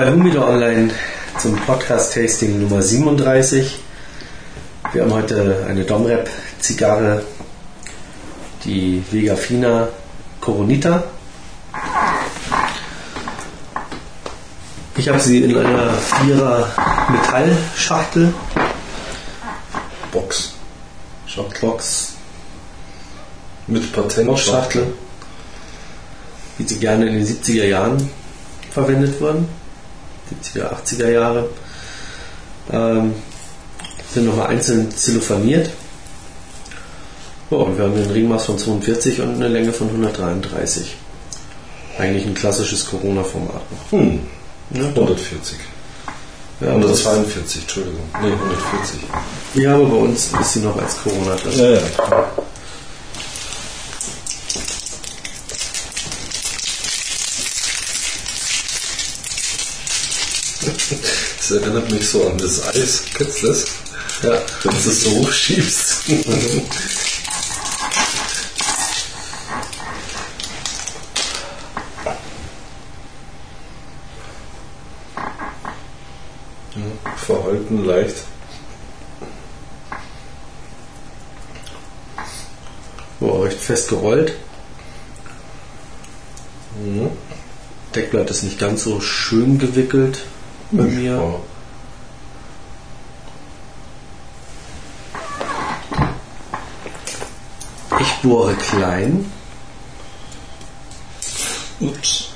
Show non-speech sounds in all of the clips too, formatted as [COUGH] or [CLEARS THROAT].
bei Humido Online zum Podcast-Tasting Nummer 37. Wir haben heute eine Domrep-Zigarre, die Vega Fina Coronita. Ich habe sie in einer Vierer Metallschachtel, Box. Box, Mit Patent. Boxschachtel, wie sie gerne in den 70er Jahren verwendet wurden. 70er, 80er Jahre. Ähm, sind nochmal einzeln zellophaniert. Ja, und wir haben hier ein Ringmaß von 42 und eine Länge von 133. Eigentlich ein klassisches Corona-Format. Hm. Ja, 140. Ja, aber das- 142, Entschuldigung. Nee, 140. ja, aber bei uns ist sie noch als Corona drin. Ja, ja. Das erinnert mich so an das Eis. Kennst du das? Ja. Wenn du es so hochschiebst. Verhalten leicht. Oh, recht fest gerollt. Mhm. Deckblatt ist nicht ganz so schön gewickelt bei mir. Ja. Ich bohre klein. Ups.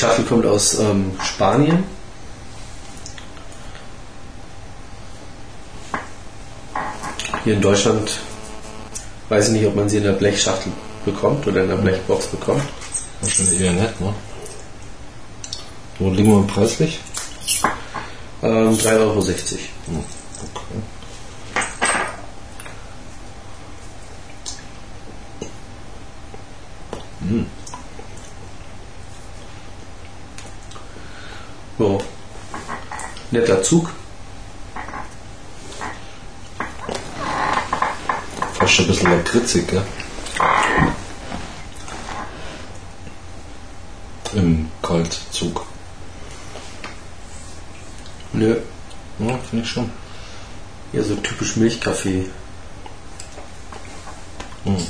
Schachtel kommt aus ähm, Spanien. Hier in Deutschland weiß ich nicht, ob man sie in der Blechschachtel bekommt oder in der Blechbox bekommt. Wahrscheinlich eher nett, ne? Wo liegen wir preislich? Ähm, 3,60 Euro. Okay. So. Netter Zug. Fast ein bisschen lakritzig, gell? Im Kaltzug. Nö. Ja, finde ich schon. Ja, so typisch Milchkaffee. Hm.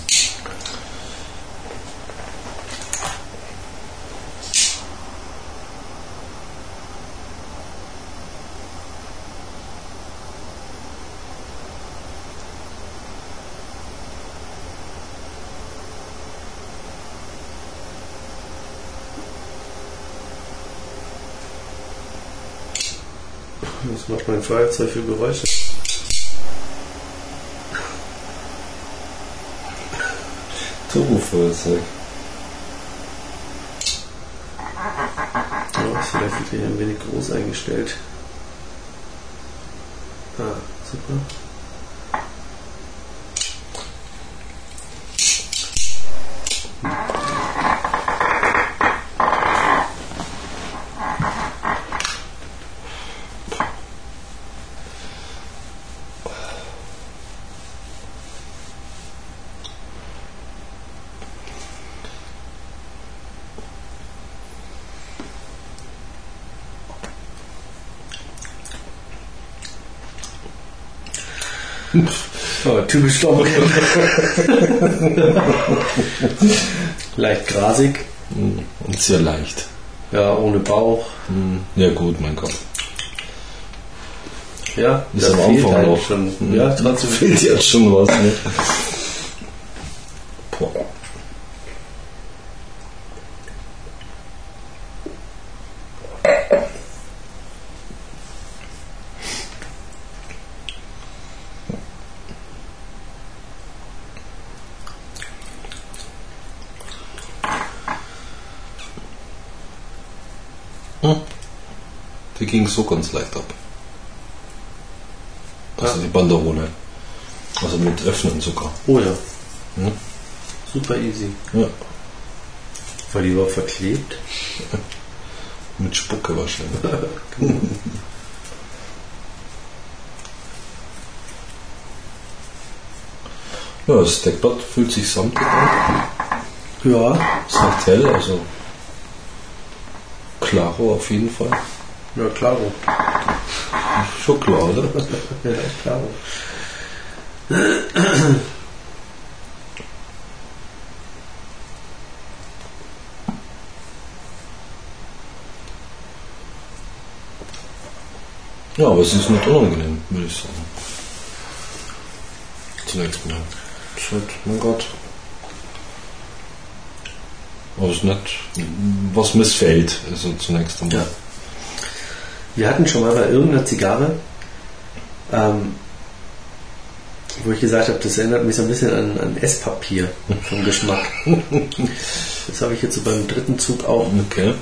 Was macht mein Feuerzeug für Geräusche? Turbofeuerzeug. Ja, ist vielleicht wieder ein wenig groß eingestellt. Ah, super. Dominik. Leicht grasig. Hm, Und sehr leicht. Ja, ohne Bauch. Hm, Ja gut, mein Gott. Ja, Ist da am Anfang halt noch. schon. Hm. Ja, trotzdem [LAUGHS] Fehlt jetzt schon was, ne? [LAUGHS] Hm. Die ging so ganz leicht ab. Also Ja. die Banderole. Also mit Öffnen sogar. Oh ja. Hm? Super easy. Ja. War die überhaupt verklebt? [LAUGHS] Mit Spucke wahrscheinlich. [LAUGHS] ja, das Deckblatt fühlt sich samtig an. Ja. Ist halt hell, also klaro auf jeden Fall. Ja, klaro. Schon klar, oder? [LAUGHS] Ja, klaro. Ja, aber es ist nicht unangenehm, würde ich sagen. Zunächst mal. Halt, mein Gott. Aber es ist nicht, was missfällt, also zunächst einmal. Ja. Wir hatten schon mal bei irgendeiner Zigarre, ähm, wo ich gesagt habe, das erinnert mich so ein bisschen an, an Esspapier vom Geschmack. [LAUGHS] Das habe ich jetzt so beim dritten Zug auch. Okay.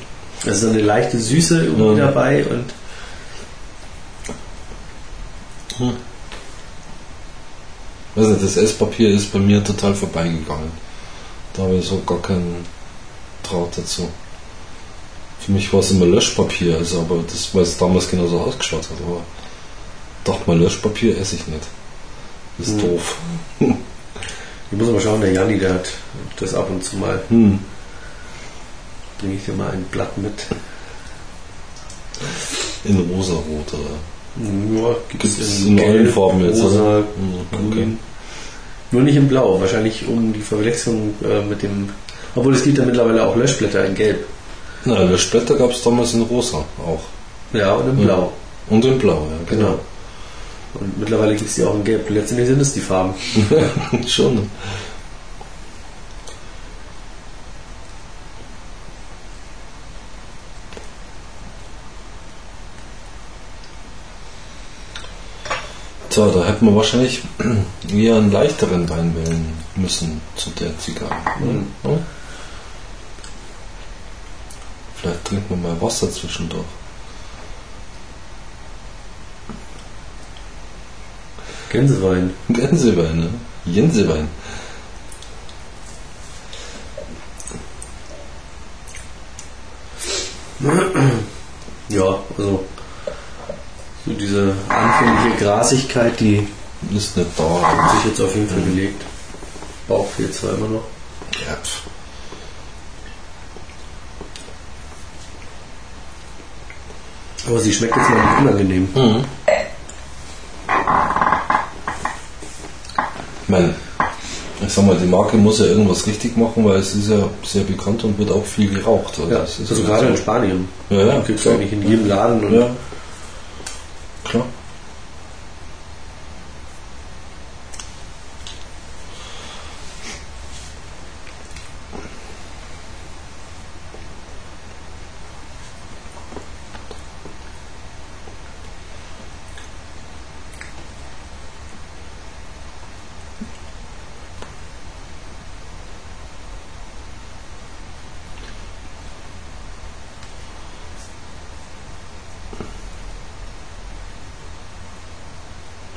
Also so eine leichte Süße irgendwie Ja. dabei und Also das Esspapier ist bei mir total vorbeigegangen. Da habe ich so gar keinen Draht dazu. Für mich war es immer Löschpapier, also aber das, weil es damals genauso ausgeschaut hat. Aber dachte mal, Löschpapier esse ich nicht. Das ist Mhm. doof. ich muss mal schauen, der Janni, der hat das ab und zu mal, Hm. bringe ich dir mal ein Blatt mit. In rosarot oder? Ja, gibt es in allen Farben jetzt, rosa? Hm, okay. grün. Nur nicht in Blau, wahrscheinlich um die Verwechslung äh, mit dem. Obwohl es gibt ja mittlerweile auch Löschblätter in Gelb. Na, Löschblätter gab es damals in rosa auch. Ja, und in Ja. Blau. Und in blau, ja, Genau. Und mittlerweile gibt es die auch in Gelb. Letztendlich sind es die Farben. [LAUGHS] Schon. So, da hätten wir wahrscheinlich [CLEARS THROAT] eher einen leichteren Wein wählen müssen zu der Zigarre. Mhm. Ja? Trinken wir mal Wasser zwischendurch. Gänsewein. Gänsewein, ne? Jensewein. Ja, also so diese anfängliche Grasigkeit, die Ist nicht da. hat sich jetzt auf jeden Fall gelegt. Bauch fehlt zwar immer noch. Ja, Aber sie schmeckt jetzt mal nicht unangenehm. Mhm. Ich meine, ich sag mal, die Marke muss ja irgendwas richtig machen, weil es ist ja sehr bekannt und wird auch viel geraucht. Ja, das ist also ja gerade so. in Spanien. Ja, ja, Gibt es eigentlich in jedem Laden. Und Ja, klar.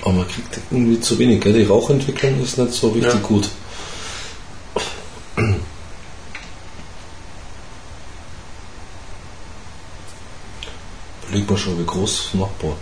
Aber man kriegt irgendwie zu wenig. Gell? Die Rauchentwicklung ist nicht so richtig Ja. gut. Überleg mal schon, wie groß das Nachbar.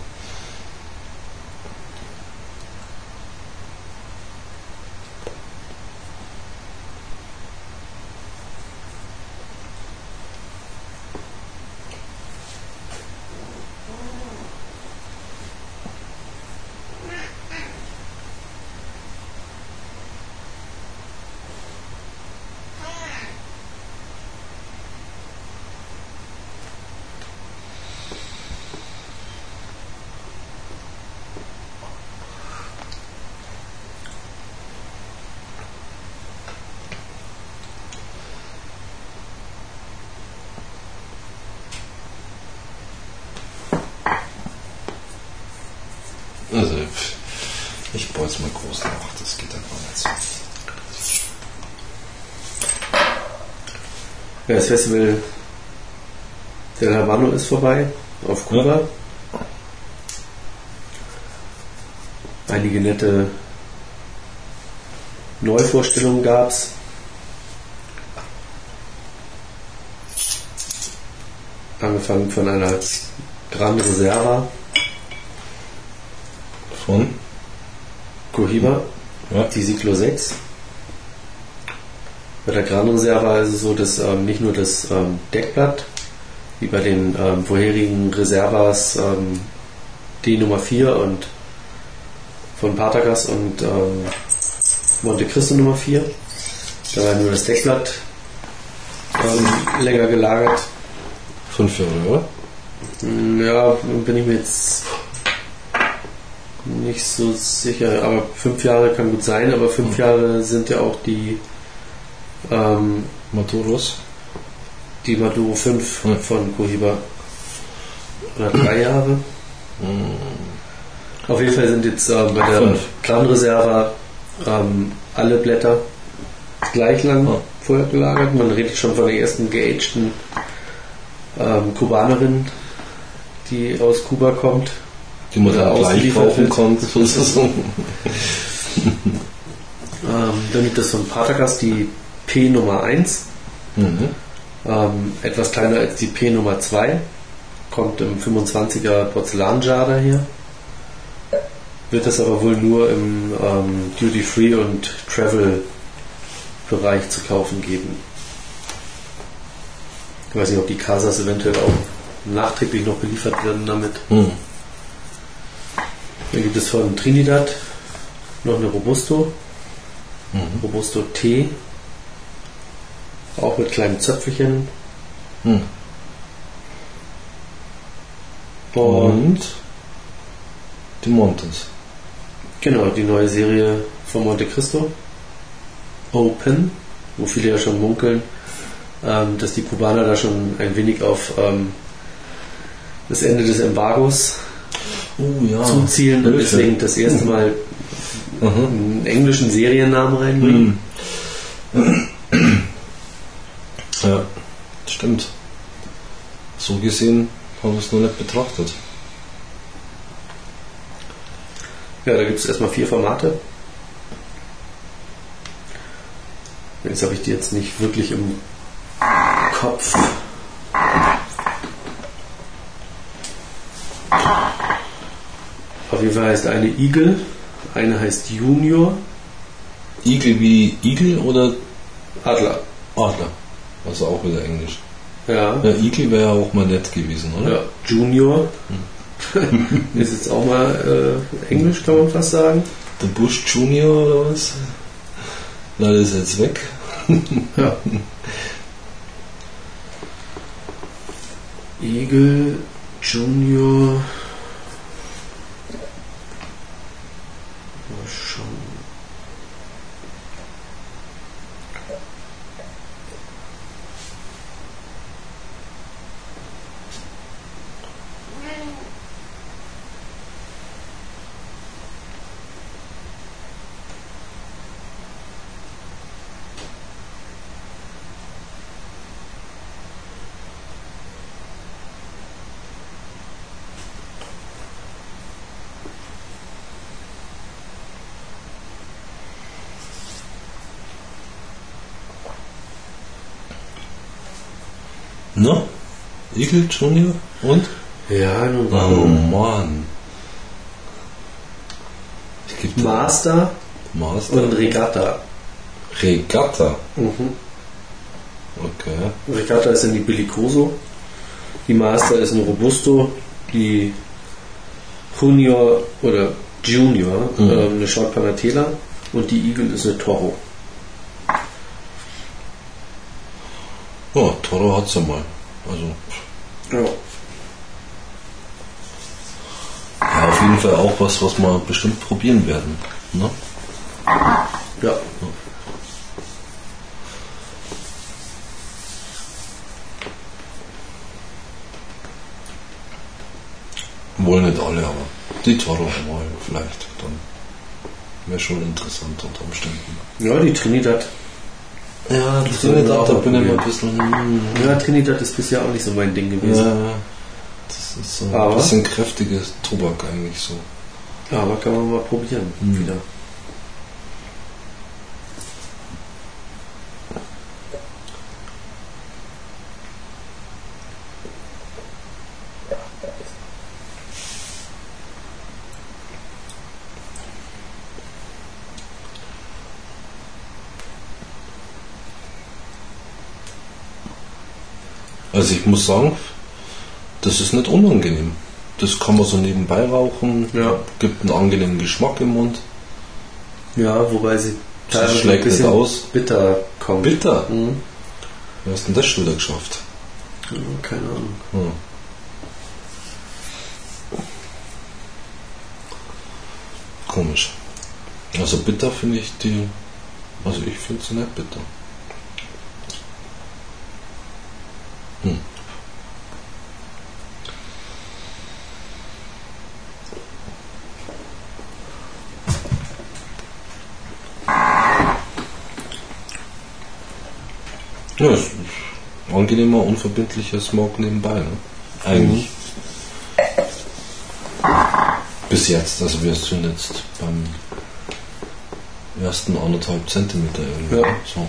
Also, pff, ich baue jetzt mal groß nach, das geht einfach nicht so. Ja, das Festival del Habano ist vorbei auf Kuba. Einige nette Neuvorstellungen gab es. Angefangen von einer Gran Reserva Von? Cohiba, Ja. die Cyclo 6. Bei der Gran Reserva ist es so, dass ähm, nicht nur das ähm, Deckblatt, wie bei den ähm, vorherigen Reservas ähm, die Nummer 4 und von Patagas und ähm, Monte Cristo Nummer 4. Da war nur das Deckblatt ähm, länger gelagert. Fünf Jahre, oder? Hm, Ja, bin ich mir jetzt nicht so sicher, aber fünf Jahre kann gut sein, aber fünf Jahre sind ja auch die, ähm, Maturos? die Maduro 5 Ja. von Cohiba. Oder drei Jahre. Auf jeden Fall sind jetzt ähm, bei der Fünf. Gran Reserva ähm, alle Blätter gleich lang Ja. vorher gelagert. Man redet schon von der ersten geagten ähm, Kubanerin, die aus Kuba kommt. Die man dann gleich kaufen konnte, sozusagen. Ähm, dann gibt es von Patagas die P Nummer 1, Mhm. ähm, etwas kleiner als die P Nummer 2, kommt im 25er Porzellanjar daher. Wird es aber wohl nur im ähm, Duty Free und Travel Bereich zu kaufen geben. Ich weiß nicht, ob die Casas eventuell auch nachträglich noch beliefert werden damit. Mhm. Dann gibt es von Trinidad noch eine Robusto, Mhm. Robusto T, auch mit kleinen Zöpfelchen. Mhm. Und Und die Montes. genau, die neue Serie von Monte Cristo, Open, wo viele ja schon munkeln, ähm, dass die Kubaner da schon ein wenig auf ähm, das Ende des Embargos Oh ja. zuzielen und deswegen das erste Mal Mhm. einen englischen Seriennamen reinbringen. Mhm. Ja, stimmt. So gesehen habe ich es noch nicht betrachtet. Ja, da gibt es erstmal vier Formate. Jetzt habe ich die jetzt nicht wirklich im Kopf. Auf jeden Fall heißt eine Eagle, eine heißt Junior, Igel wie Igel oder Adler. Adler? Also auch wieder Englisch. Ja, Ja, Igel wäre ja auch mal nett gewesen, oder? ja Junior. [LAUGHS] Ist jetzt auch mal äh, Englisch, kann man fast sagen. Der Bush Junior oder was? Na, ist jetzt weg. [LAUGHS] Ja. Eagle Junior. Mal schauen. Na? Igel Junior? Und? Ja, nun Oh warum? Mann. Es gibt Master Master. und Regatta. Regatta. Mhm. Okay. Regatta ist dann die Bellicoso. Die Master ist eine Robusto. Die Junior oder Junior Mhm. ähm, eine Short Panatela. Und die Eagle ist eine Toro. Ja, Toro hat's ja mal. Also, Ja. ja, auf jeden Fall auch was, was wir bestimmt probieren werden. Ne? ja. Wohl nicht alle, aber die Toro mal vielleicht. Dann wäre schon interessant unter Umständen. Ja, die Trinidad. Ja, wir auch da bin ich ein bisschen. hm, Ja, Trinidad ist bisher auch nicht so mein Ding gewesen. Ja, das ist so ein Aber- bisschen kräftiges Tobak eigentlich so. Ja, aber kann man mal probieren Mhm. wieder. Also ich muss sagen, das ist nicht unangenehm. Das kann man so nebenbei rauchen, Ja. gibt einen angenehmen Geschmack im Mund. Ja, wobei sie Das teilweise schlägt ein bisschen nicht aus. bitter kommt. Bitter? Mhm. Wie hast du denn das schon wieder geschafft? Ja, Keine Ahnung. Hm. Komisch. Also bitter finde ich die. Also ich finde sie nicht bitter. Hm. Ja, es ist ein angenehmer, unverbindlicher Smoke nebenbei, ne? Eigentlich. Bis jetzt, also wir sind jetzt beim ersten anderthalb Zentimeter irgendwie. Ja. So.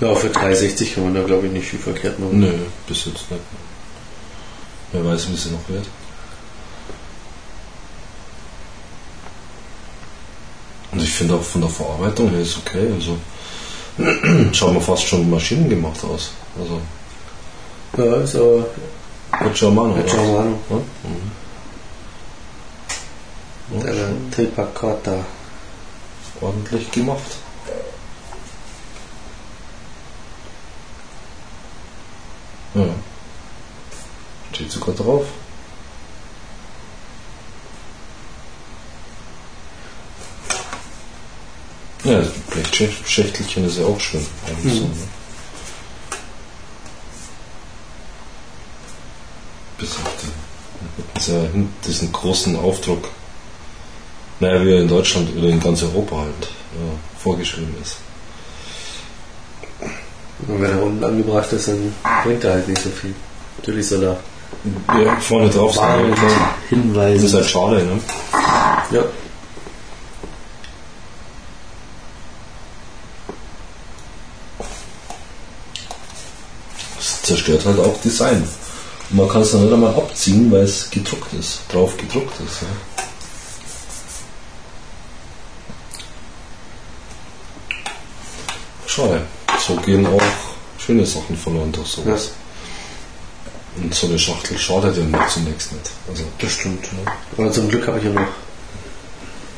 Ja, für 360 kann man da glaube ich nicht viel verkehrt machen. Nö, bis jetzt nicht. Wer weiß, wie sie noch wird. Und ich finde auch von der Verarbeitung her ist okay. Also [CLEARS THROAT] schaut mir fast schon maschinengemacht aus. Also Ja, ist aber Germano. mit Germano. Ja? Mhm. Einer schon Tripacota. ordentlich gemacht. Ja. Steht sogar drauf. Ja, das Blechschächtelchen ist ja auch schön. Mhm. so, ne? Bis auf den, diesen großen Aufdruck. Naja, wie er in Deutschland oder in ganz Europa halt ja, vorgeschrieben ist. Und wenn er unten angebracht ist, dann bringt er halt nicht so viel. Natürlich soll er Ja, vorne drauf ja, klar. Das hinweisen. ist halt schade, ne? ja. Das zerstört halt auch Design. Und man kann es dann nicht einmal abziehen, weil es gedruckt ist, drauf gedruckt ist. Ja. Schade. So gehen auch schöne Sachen verloren durch sowas. Und so eine Schachtel schadet ja mir zunächst nicht. Also, Das stimmt. Ja. Aber zum Glück habe ich ja noch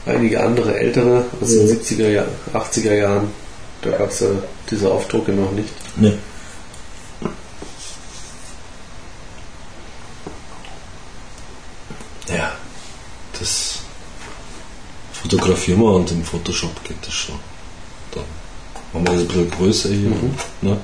einige andere ältere aus den 70er, Jahr, 80er Jahren. Da gab es ja diese Aufdrucke noch nicht. ne. Ja, das fotografieren wir und im Photoshop geht das schon. Machen wir ein bisschen größer hier. Mhm. Ne?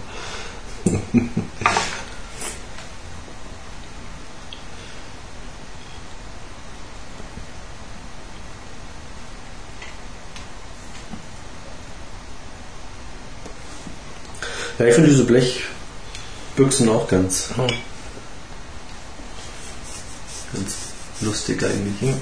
Ja, ich finde diese Blechbüchsen auch ganz, Ja. ganz lustig eigentlich. Ja,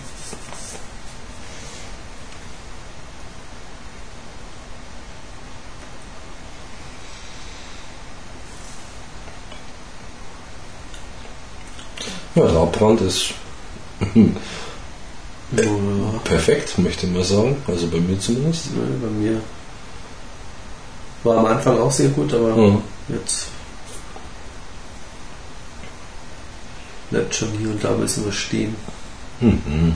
der Abbrand ist Ja, perfekt, möchte ich mal sagen. Also bei mir zumindest. ne, bei mir war am Anfang auch sehr gut, aber Ja. jetzt bleibt schon hier und da ein bisschen was stehen. Mhm.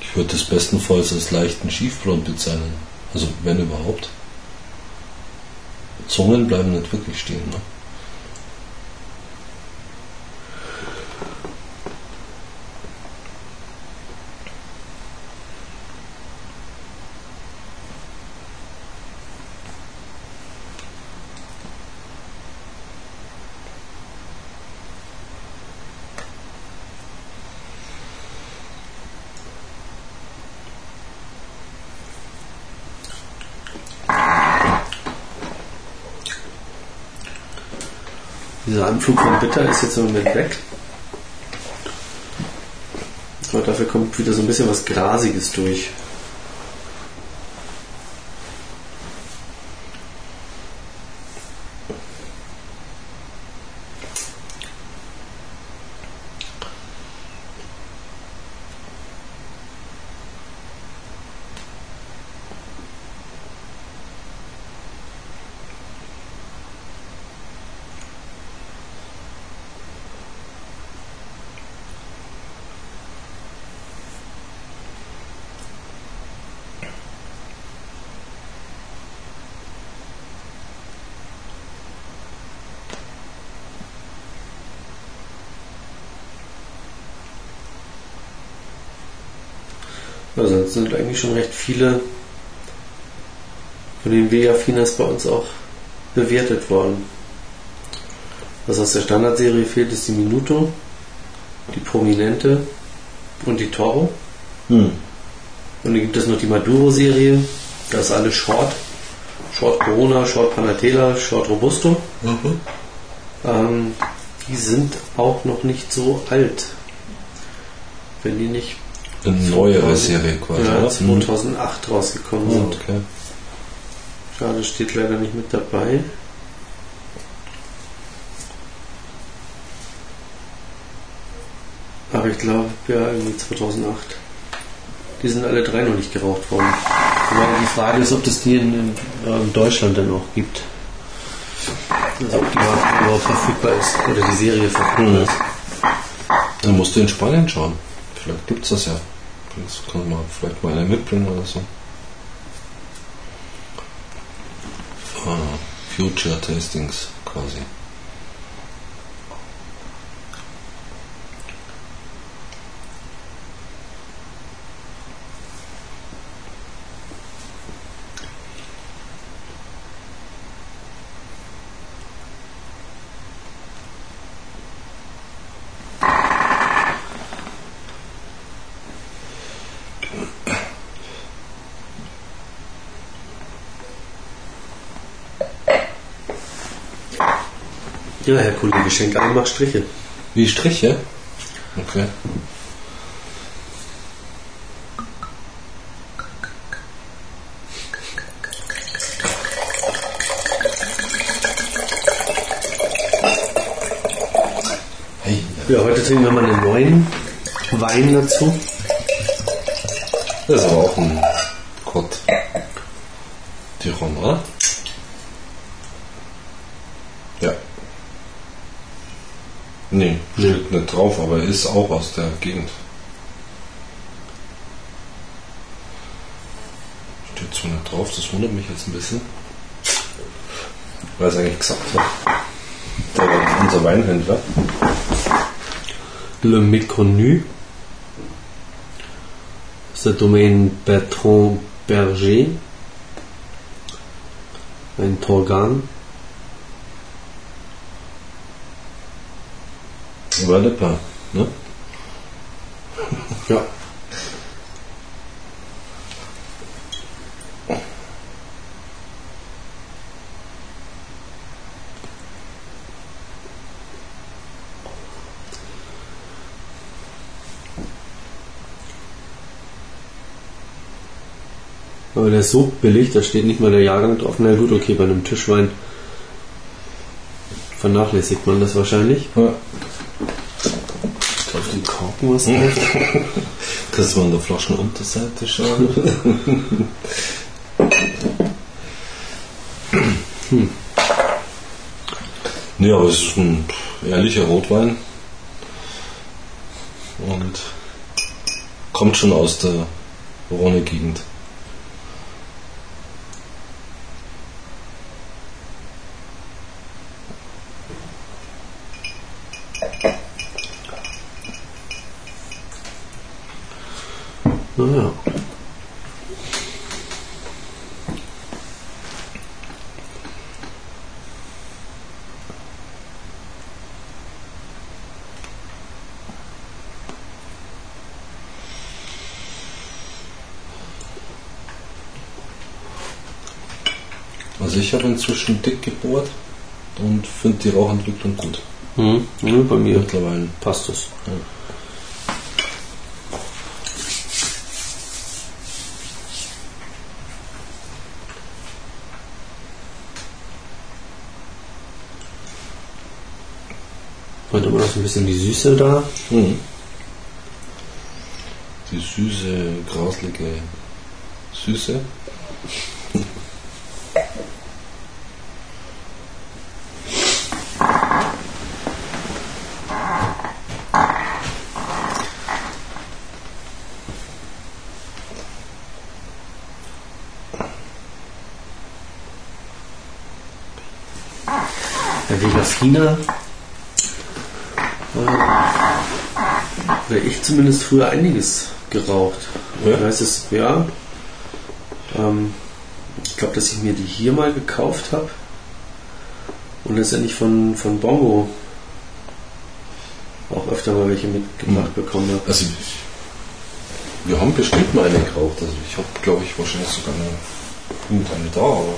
Ich würde das bestenfalls als leichten Schiefbrand bezeichnen. Also wenn überhaupt. Zungen bleiben nicht wirklich stehen. Ne? Dieser Anflug von Bitter ist jetzt im Moment weg. Aber dafür kommt wieder so ein bisschen was Grasiges durch. Also es sind eigentlich schon recht viele von den Vega-Finas bei uns auch bewertet worden. Was aus der Standardserie fehlt, ist die Minuto, die Prominente und die Toro. Hm. Und dann gibt es noch die Maduro-Serie. Das ist alles Short. Short Corona, Short Panatela, Short Robusto. Mhm. Ähm, die sind auch noch nicht so alt. Wenn die nicht Eine neuere 2000 Serie quasi, ja, oder? 2008 rausgekommen Hm. sind. Okay. Schade, steht leider nicht mit dabei. Aber ich glaube, ja, irgendwie 2008. Die sind alle drei noch nicht geraucht worden. Aber die Frage ist, ob das die in, in, in Deutschland dann auch gibt. Also ob die überhaupt verfügbar ist oder die Serie verfügbar Mhm. ist. Dann musst du in Spanien schauen. Vielleicht gibt's das ja. Das kann man vielleicht mal mitbringen oder so. Ah, Future Tastings quasi. Ja, Herr Kollege Schenker, ich mach Striche. Wie Striche? Okay. Hey, Ja, heute trinken wir mal einen neuen Wein dazu. das ist aber auch ein Gott. Tiron, oder? Ja. Nee, nicht drauf, aber ist auch aus der Gegend. Steht zwar nicht drauf, das wundert mich jetzt ein bisschen. Weil es eigentlich gesagt hat. Der, unser Weinhändler. Le Méconnu. Das ist der Domaine Bertrand Berger. Ein Torgan. Lecker, ne? Ja. Aber der ist so billig, da steht nicht mal der Jahrgang drauf. Na gut, okay, bei einem Tischwein vernachlässigt man das wahrscheinlich. Ja. Den Korken [LAUGHS] was drauf. Kannst du der Flaschenunterseite schauen? hm. Nee, aber es ist ein ehrlicher Rotwein. Und kommt schon aus der Rhone-Gegend. Naja. Ich habe inzwischen dick gebohrt und finde die Rauchentwicklung gut. Mhm. Ja, bei mir Mittlerweile. passt es. Ja. Heute immer noch so ein bisschen die Süße da. Mhm. Die süße, graslige Süße. Vegafina. Äh, oder ich zumindest früher einiges geraucht. Ja? Heißt es, ja. Ähm, ich glaube, dass ich mir die hier mal gekauft habe. Und letztendlich von, von Bongo auch öfter mal welche mitgebracht bekommen habe. Also wir haben bestimmt mal eine geraucht. Also ich habe, glaube ich, wahrscheinlich sogar eine, irgendeine da, aber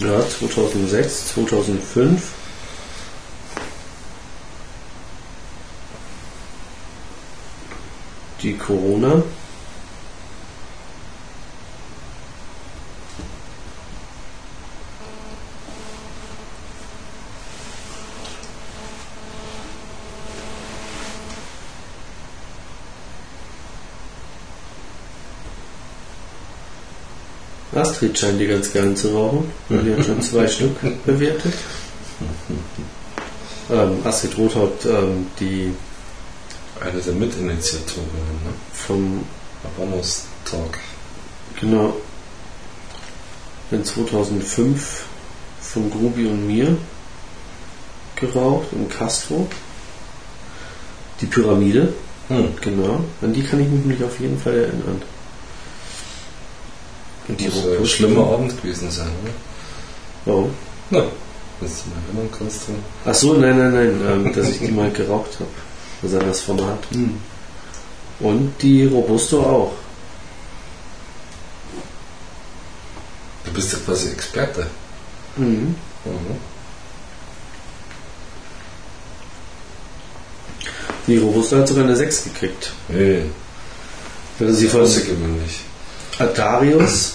Ja, 2006, 2005. Die Corona. Astrid scheint die ganz gern zu rauchen. weil Die hat schon zwei Stück [LAUGHS] bewertet. Ähm, Astrid Rothaut, ähm, die eine der Mitinitiatorinnen ne? vom, Habanos-Tag. genau, in 2005 von Grubi und mir geraucht in Castro. Die Pyramide, Hm. genau. An die kann ich mich nämlich auf jeden Fall erinnern. Und die Muss ja ein Robusto- schlimmer Abend gewesen sein, ne? Warum? Na, du dich mal erinnern kannst. Ach so, nein, nein, nein, ähm, dass ich die mal geraucht habe. Also an das Format. Und die Robusto auch. Du bist ja quasi Experte. Mhm. Mhm. Die Robusto hat sogar eine 6 gekriegt. Hey, Also sie von außergewöhnlich. Adarius.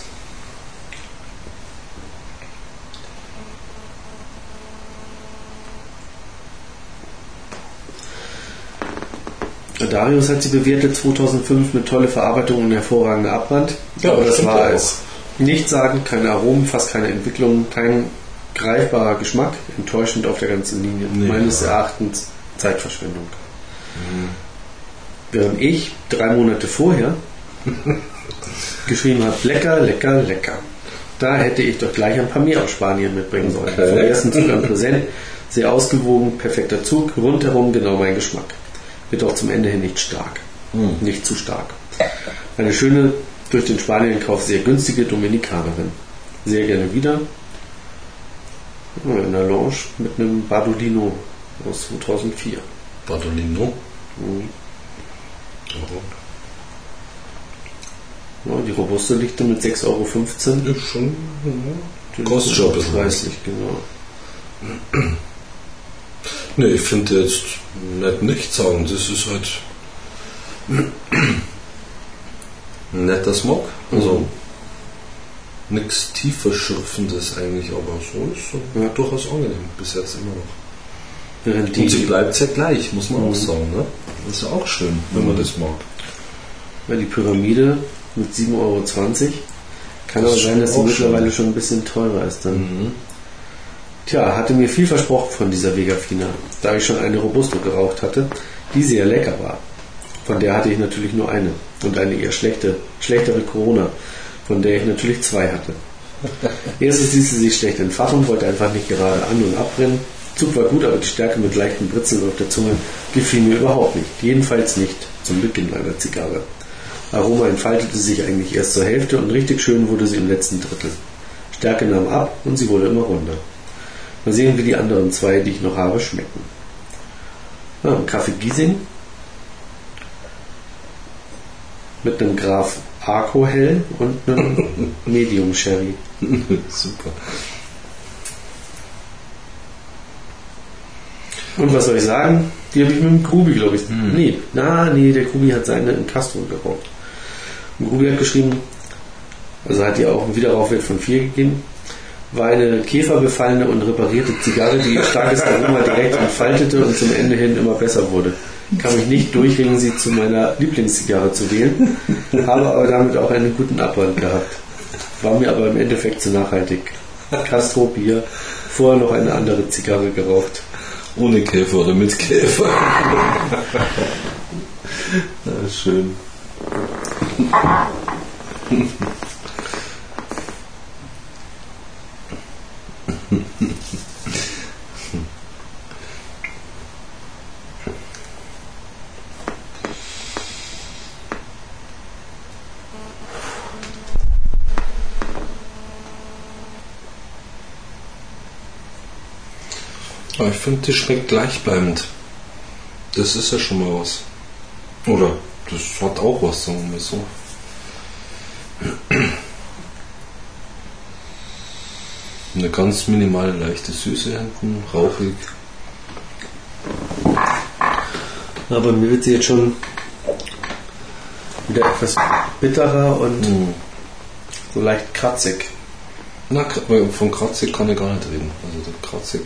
Adarius hat sie bewertet 2005 mit tolle Verarbeitung und hervorragender Abbrand. Ja, Aber das war es. Nicht sagen, keine Aromen, fast keine Entwicklung, kein greifbarer Geschmack, enttäuschend auf der ganzen Linie. Nee, Meines ja. Erachtens Zeitverschwendung. Während ich drei Monate vorher [LAUGHS] geschrieben habe, lecker, lecker, lecker. Da hätte ich doch gleich ein paar mehr aus Spanien mitbringen sollen. Okay. Vom ersten Zug an präsent, sehr ausgewogen, perfekter Zug, rundherum genau mein Geschmack. Wird auch zum Ende hin nicht stark. Hm. Nicht zu stark. Eine schöne, durch den Spanienkauf sehr günstige Dominikanerin. Sehr gerne wieder. Ja, In der Lounge mit einem Bardolino aus 2004. Badolino. Mhm. Oh. Ja, die Robuste liegt mit 6,15 Euro. Ist schon. Die Kostet schon ein bisschen preislich, genau. Ne, ich finde jetzt nicht nichts sagen. Das ist halt ein netter Smog. Also nichts tieferschürfendes eigentlich, aber so ist so Ja. durchaus angenehm bis jetzt immer noch. Während Und sie bleibt sehr gleich, muss man Mhm. auch sagen. Ne? Das ist ja auch schön, wenn man Mhm. das mag. ja, die Pyramide mit 7,20 Euro. Kann Das aber sein, dass sie mittlerweile schön. schon ein bisschen teurer ist. Dann. Tja, hatte mir viel versprochen von dieser Vegafina, da ich schon eine Robusto geraucht hatte, die sehr lecker war. Von der hatte ich natürlich nur eine und eine eher schlechte, schlechtere Corona, von der ich natürlich zwei hatte. Erstens ließ sie sich schlecht entfachen, wollte einfach nicht gerade an- und abbrennen. Zug war gut, aber die Stärke mit leichten Britzeln auf der Zunge gefiel mir überhaupt nicht. Jedenfalls nicht zum Beginn einer Zigarre. Aroma entfaltete sich eigentlich erst zur Hälfte und richtig schön wurde sie im letzten Drittel. Stärke nahm ab und sie wurde immer runder. Mal sehen, wie die anderen zwei, die ich noch habe, schmecken. Ja, Kaffee Giesing mit einem Graf Arco Hell und einem [LAUGHS] Medium Sherry. Super. Und was soll ich sagen? Die habe ich mit dem Grubi, glaube ich. Nee, na, nee, der Grubi hat seine in Castro geraucht. Und Grubi hat geschrieben, also hat ihr auch einen Wiederaufwert von 4 gegeben, war eine käferbefallene und reparierte Zigarre, die ihr starkes Aroma direkt entfaltete und zum Ende hin immer besser wurde. Kann mich nicht durchringen, sie zu meiner Lieblingszigarre zu wählen, habe aber damit auch einen guten Abwand gehabt. War mir aber im Endeffekt zu nachhaltig. Castro Bier, vorher noch eine andere Zigarre geraucht. Ohne Käfer oder mit Käfer. [LAUGHS] schön. [LAUGHS] Aber ich finde, die schmeckt gleichbleibend. Das ist ja schon mal was. Oder das hat auch was, sagen wir so. Eine ganz minimale leichte Süße hinten, rauchig. Aber mir wird sie jetzt schon wieder etwas bitterer und Mhm. so leicht kratzig. Na, von kratzig kann ich gar nicht reden. Also kratzig.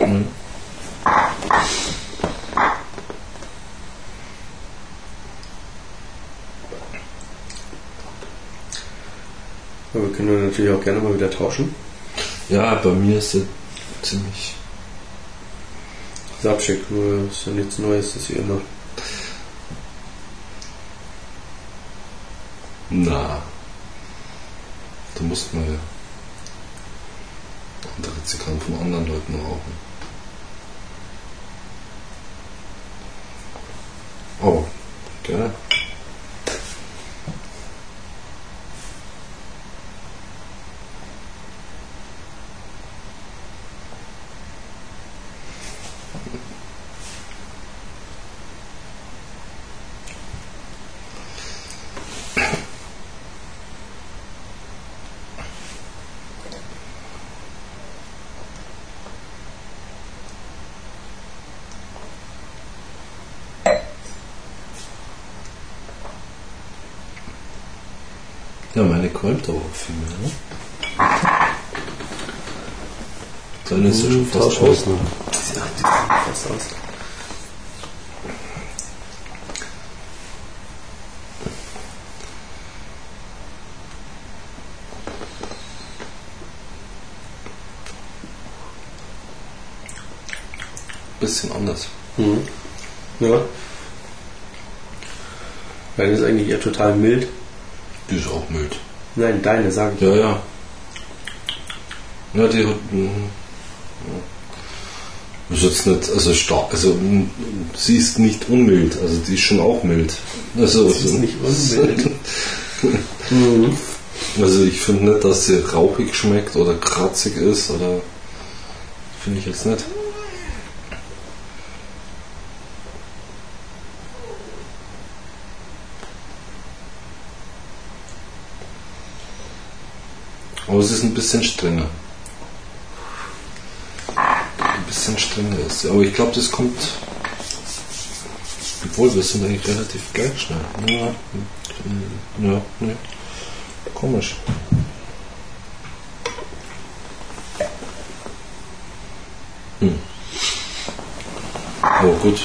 Mhm. Aber wir können natürlich auch gerne mal wieder tauschen. Ja, bei mir ist sie ziemlich. Nur ist ja nichts Neues, das ist wie immer. Na. Da muss man ja andere Zigarren von anderen Leuten rauchen. Oh, gerne. Mehr, ne? Deine ist ja schon fast aus. ne? Ja, die fast aus. Bisschen anders. Mhm. Ja. Deine ist eigentlich eher total mild. Die ist auch mild. Nein, deine, sage ich. Ja, ja. Ja, die hat. mhm. Ist jetzt nicht, also stark, also sie ist nicht unmild, also die ist schon auch mild. Also, Das ist nicht unmild. [LAUGHS] mhm. also ich finde nicht, dass sie rauchig schmeckt oder kratzig ist oder finde ich jetzt nicht. Aber es ist ein bisschen strenger. Ein bisschen strenger ist. Aber ich glaube, das kommt. Obwohl, wir sind eigentlich relativ gleich schnell. Ja, ja, ne. Komisch. Hm. Aber gut.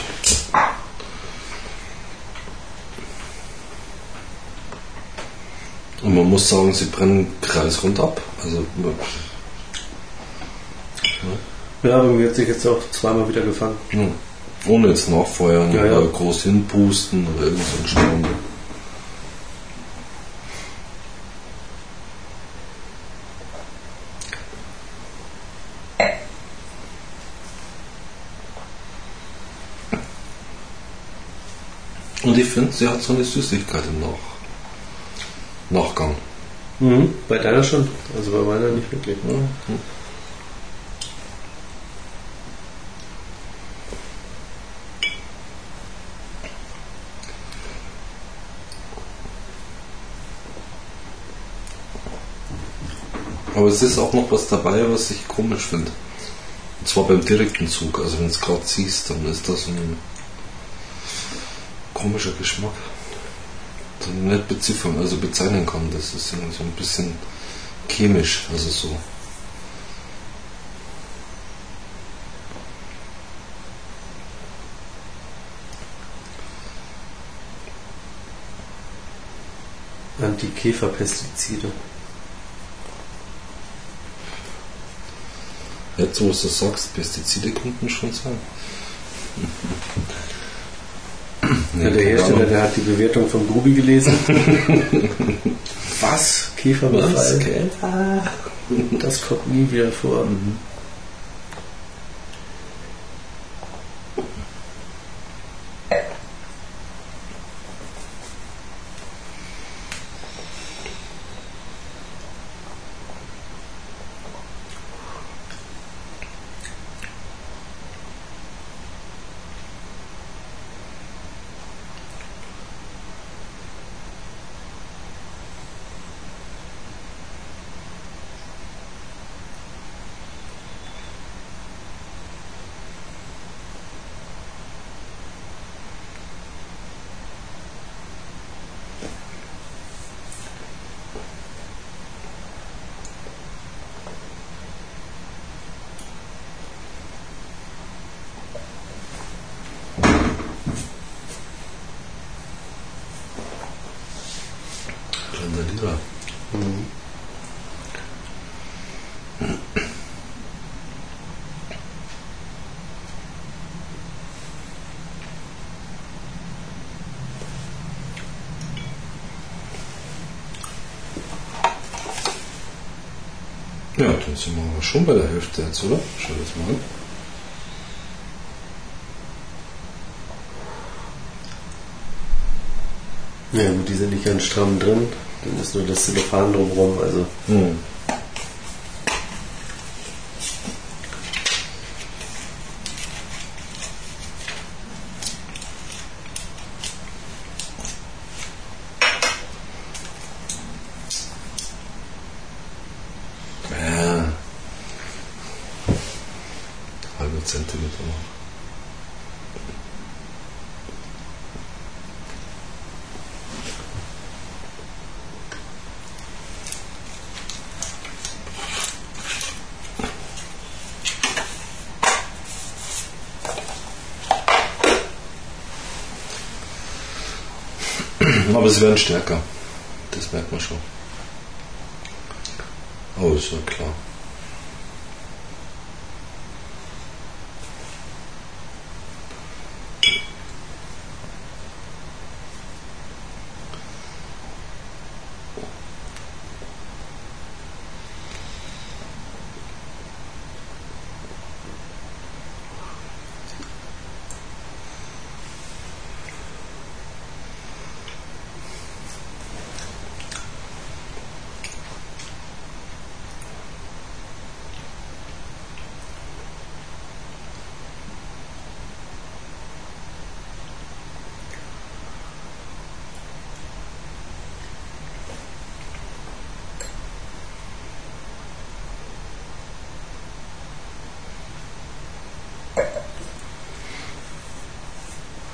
Und man muss sagen, sie brennen kreisrund ab. Also, Ja, aber mir hat sich jetzt auch zweimal wieder gefangen. ja. ohne jetzt nachfeuern Ja, ja. oder groß hinpusten oder irgend so ein Staunen. Und ich finde, sie hat so eine Süßigkeit im Nach Nachgang. Mhm, bei deiner schon, also bei meiner nicht wirklich. Ne? Mhm. Aber es ist auch noch was dabei, was ich komisch finde. Und zwar beim direkten Zug. Also wenn du es gerade ziehst, dann ist das ein komischer Geschmack. Nicht beziffern, also bezeichnen kann. Das ist irgendwie so ein bisschen chemisch, also so. Antikäferpestizide. Jetzt, wo du sagst, Pestizide könnten schon sein. [LAUGHS] Ja, der Hersteller, der hat die Bewertung von Grubi gelesen. [LAUGHS] Was? Käferbefall? Was? Okay. Ah, das kommt nie wieder vor. Randalierer. Ja, dann sind wir aber schon bei der Hälfte jetzt, oder? Schau das mal an. Ja gut, die sind nicht ganz stramm drin. Dann ist nur das Zellophan drumherum. Also Hm. Ja. Halbe Zentimeter noch. Aber sie werden stärker. Das merkt man schon. Oh, ist ja klar.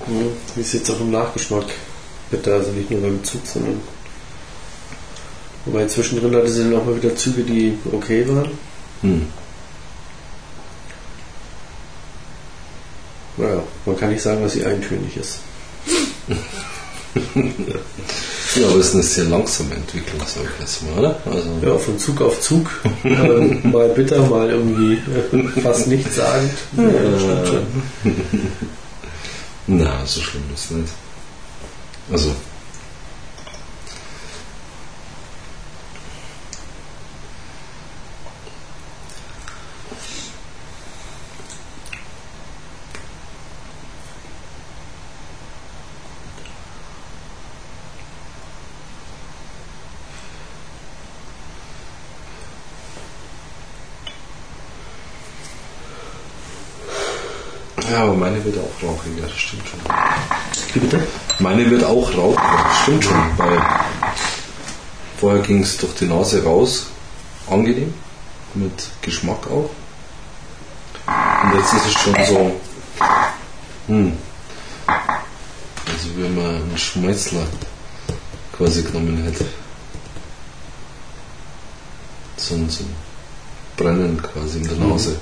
hm, wie ist jetzt auch im Nachgeschmack bitter, also nicht nur beim Zug, sondern wobei zwischendrin hatte sie dann auch mal wieder Züge, die okay waren. Hm. Naja, man kann nicht sagen, dass sie eintönig ist. [LAUGHS] Ja, aber es ist eine sehr langsame Entwicklung, sage ich jetzt mal, oder? Also, Ja, von Zug auf Zug. ähm, [LAUGHS] mal bitter, mal irgendwie äh, fast nichtssagend. Ja, das stimmt schon. [LAUGHS] Na, so schlimm ist es nicht. Also. Ja, aber meine auch rauchiger, das stimmt schon. Wie bitte? Meine wird auch rauchiger, das stimmt schon, weil vorher ging es durch die Nase raus angenehm, mit Geschmack auch. Und jetzt ist es schon so, hm, also wenn man einen Schmelzler quasi genommen hätte. So ein, so ein Brennen quasi in der Nase.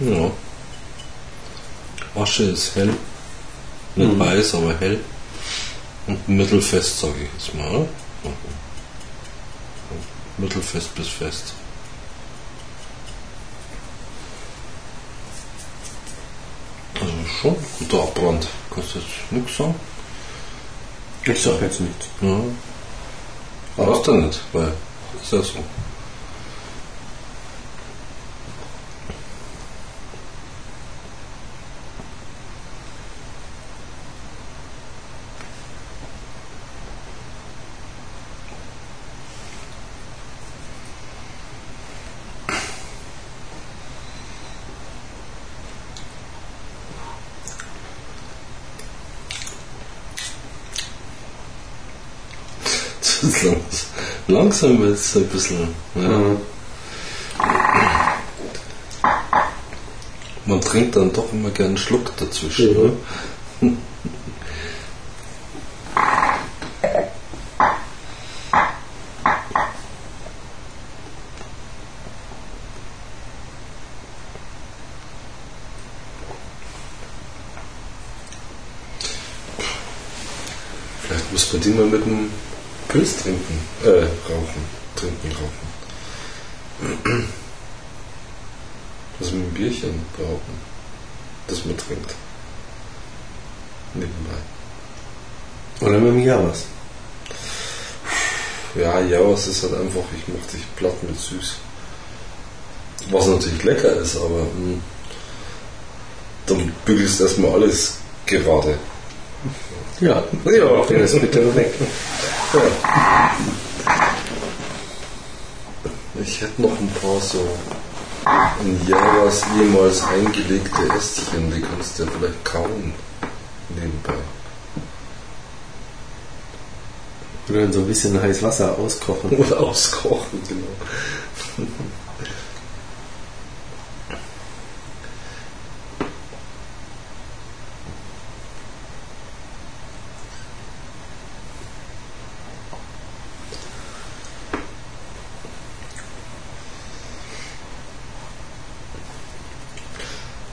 Ja. Asche ist hell. Nicht Mhm. weiß, aber hell. Und mittelfest, sage ich jetzt mal. oder? Mittelfest bis fest. Also schon guter Abbrand. Kannst du jetzt nichts sagen? Ich sag jetzt nichts. Ja. Brauchst du nicht, weil ist ja so. Das ist langs langsam wird es ein bisschen. Ja. Mhm. Man trinkt dann doch immer gern einen Schluck dazwischen. Mhm. Ne? Vielleicht muss man die mal mit einem Pilz trinken. Äh, rauchen. Trinken, rauchen. Also mit einem Bierchen rauchen. Das man trinkt. Nebenbei. Oder mit dem Javas. Ja, ja, es ist halt einfach, ich mach dich platt mit süß. Was natürlich lecker ist, aber mh, dann bügelst erstmal alles gerade. Ja, ja, ist bitte weg. Ich hätte noch ein paar so in Javas jemals eingelegte Ästchen, die kannst du ja vielleicht kauen nebenbei. Oder in so ein bisschen heiß Wasser auskochen. Oder auskochen, genau. [LAUGHS]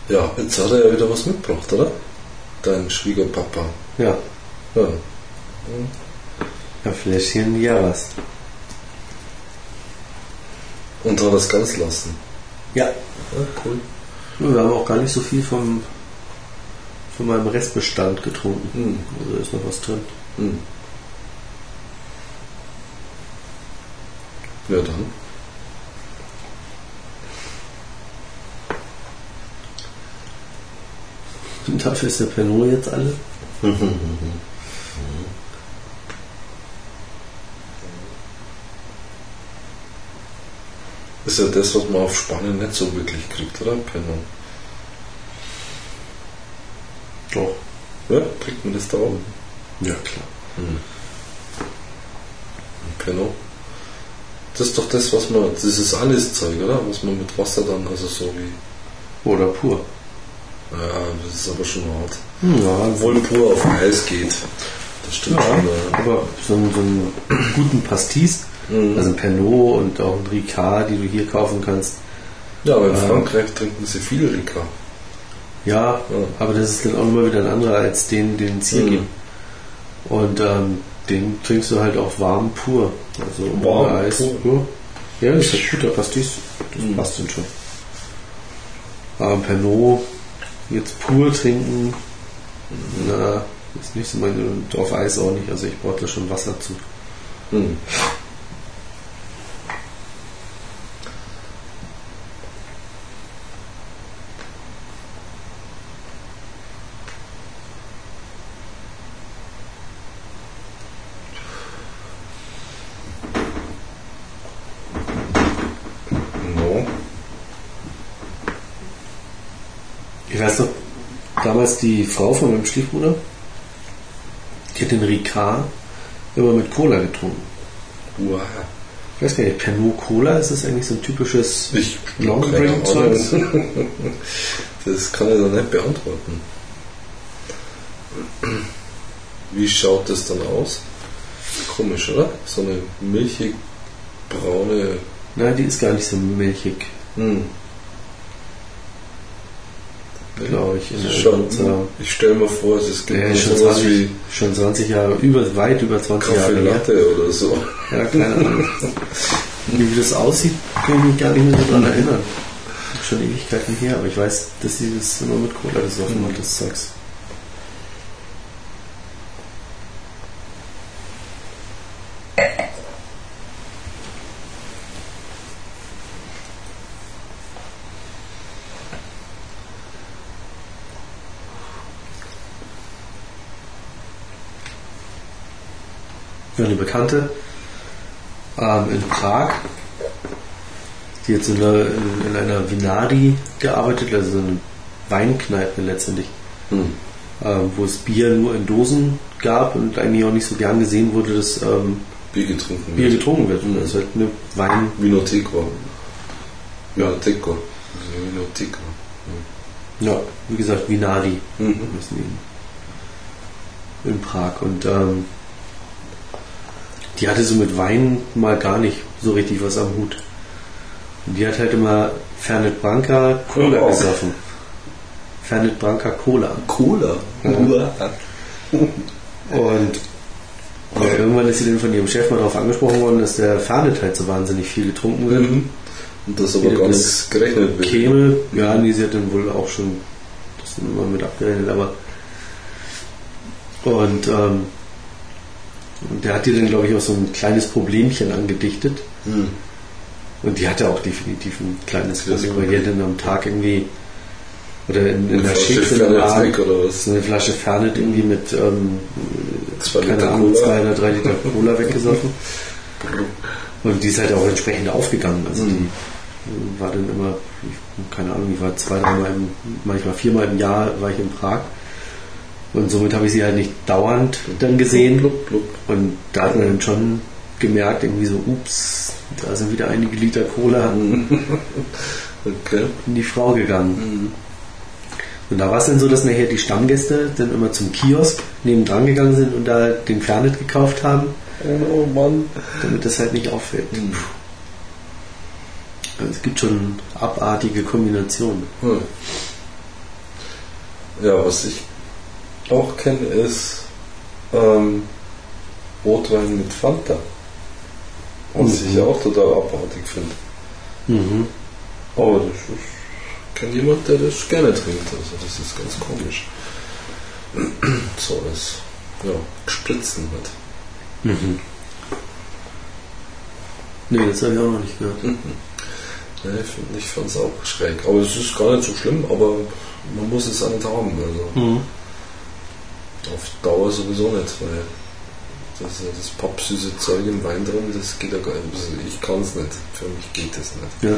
Ja, jetzt hat er ja wieder was mitgebracht, oder? Dein Schwiegerpapa. Ja, Ja. ein Fläschchen Javas. Und hat das ganz lassen. Ja, Ja, cool. wir haben auch gar nicht so viel vom, von meinem Restbestand getrunken. Hm. Also ist noch was drin. Hm. Ja, dann. Dafür ist der Pernod jetzt alle. Ist ja das, was man auf Spanien nicht so wirklich kriegt, oder? Pennant. Doch. Ja, kriegt man das da oben? Ja, klar. Pennant. Das ist doch das, was man, das ist alles Zeug, oder? Was man mit Wasser dann, also so wie, Oder pur. Ja, das ist aber schon hart. Ja, Obwohl pur auf Eis geht. Das stimmt ja, schon. Aber so, einen- so einen guten Pastis, Mhm. also ein Pernod und auch ein Ricard, die du hier kaufen kannst. ja, aber in Ja. Frankreich trinken sie viel Rika. Ja, Ja. aber das ist dann auch immer wieder ein anderer als den, den es hier Mhm. gibt. Und ähm, den trinkst du halt auch warm pur. Also Warm, ohne Eis. pur. Ja, das ist ein guter Pastis. Das Mhm. passt dann schon. Aber ein Pernod jetzt pur trinken, na, ist nicht so meine, und auf Eis auch nicht. Also ich brauche da schon Wasser zu. Mhm. No. Ich weiß noch, damals die Frau von meinem Stiefbruder, die hat den Ricard immer mit Cola getrunken. Wow. Ich weiß gar nicht, Pernod Cola, ist das eigentlich so ein typisches Ich Long keine Drink Ahnung. Zeugs? [LAUGHS] Das kann ich da nicht beantworten. Wie schaut das dann aus? Komisch, oder? So eine milchig braune. Nein, die ist gar nicht so milchig, Hm. Glaube ich. In der Schon, ich stelle mir vor, es gibt Ja, schon, sowas 20, wie schon 20 Jahre, über, weit über 20 Kaffee Jahre her. Latte oder so. Ja, keine Ahnung. Wie das aussieht, kann ich mich gar nicht mehr so dran erinnern. Schon Ewigkeiten her, aber ich weiß, dass sie das immer mit Cola gesoffen hat, das Zeugs. Eine Bekannte ähm, in Prag, die jetzt in einer, in einer Vinari gearbeitet, also so eine Weinkneipe letztendlich, Hm. ähm, wo es Bier nur in Dosen gab und eigentlich auch nicht so gern gesehen wurde, dass ähm, Bier getrunken Bier wird. getrunken wird. Mhm. Das ist halt eine Wein. Vinoteca. Vinoteca. Vinoteca. Ja, wie gesagt, Vinari Mhm. in Prag. Und ähm, die hatte so mit Wein mal gar nicht so richtig was am Hut. Und die hat halt immer Fernet Branca Cola Oh. gesoffen. Fernet Branca Cola. Cola. Ja. Und ja, irgendwann ist sie dann von ihrem Chef mal darauf angesprochen worden, dass der Fernet halt so wahnsinnig viel getrunken wird. Mhm. Und das aber gar das nichts gerechnet wird. käme. Ja, nee, sie hat dann wohl auch schon das immer mit abgerechnet, aber und ähm, und der hat ihr dann, glaube ich, auch so ein kleines Problemchen angedichtet. Mhm. Und die hatte auch definitiv ein kleines Problem, weil die hat dann am Tag irgendwie oder in, in der Schicht in der weg oder was? eine Flasche Fernet irgendwie mit ähm, Zwei keine Liter Ahnung, zwei oder drei Liter Cola [LAUGHS] weggesoffen. Und die ist halt auch entsprechend aufgegangen. Also Mhm. die war dann immer, ich- keine Ahnung, ich war zwei, dreimal, im, manchmal viermal im Jahr war ich in Prag. Und somit habe ich sie halt nicht dauernd dann gesehen. Blub, blub. Und da hat man dann schon gemerkt, irgendwie so, ups, da sind wieder einige Liter Cola [LAUGHS] Okay. in die Frau gegangen. Und da war es dann so, dass nachher die Stammgäste dann immer zum Kiosk nebendran gegangen sind und da den Fernet gekauft haben, Oh Mann. damit das halt nicht auffällt. Mhm. Also es gibt schon abartige Kombinationen. Hm. Ja, was ich auch kenne, ist ähm, Rotwein mit Fanta. Was Mhm. ich auch total abartig finde. Mhm. Aber das ist, ich kenne jemand, der das gerne trinkt. Also das ist ganz komisch. [CLEARS THROAT] So als ja, Spritzen mit. Mhm. Nee, das habe ich auch noch nicht gehört. Ja, Ja, ich fand es auch schräg. Aber es ist gar nicht so schlimm, aber man muss es nicht haben. Also Mhm. Auf Dauer sowieso nicht, weil das, das pappsüße Zeug im Wein drin, das geht ja gar nicht. Also ich kann es nicht. Für mich geht das nicht. Ja.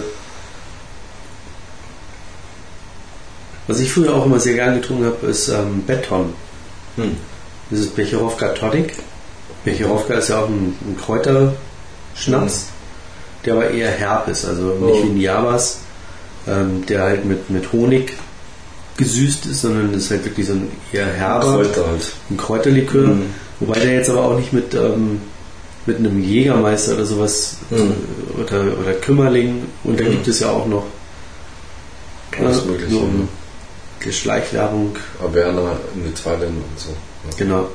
Was ich früher auch immer sehr gern getrunken habe, ist ähm, Beton. Hm. Das ist Becherowka Tonic. Becherowka ist ja auch ein, ein Kräuterschnaps, der aber eher herb ist, also nicht Oh. wie ein Javas, ähm, der halt mit, mit Honig gesüßt ist, sondern das ist halt wirklich so ein eher herber, Kräuter halt. ein Kräuterlikör. Mhm. Wobei der jetzt aber auch nicht mit, ähm, mit einem Jägermeister oder sowas Mhm. äh, oder, oder Kümmerling und da Mhm. gibt es ja auch noch Alles äh, Mögliche. nur um die Schleichwerbung, Averna in Italien und so. Ja. genau.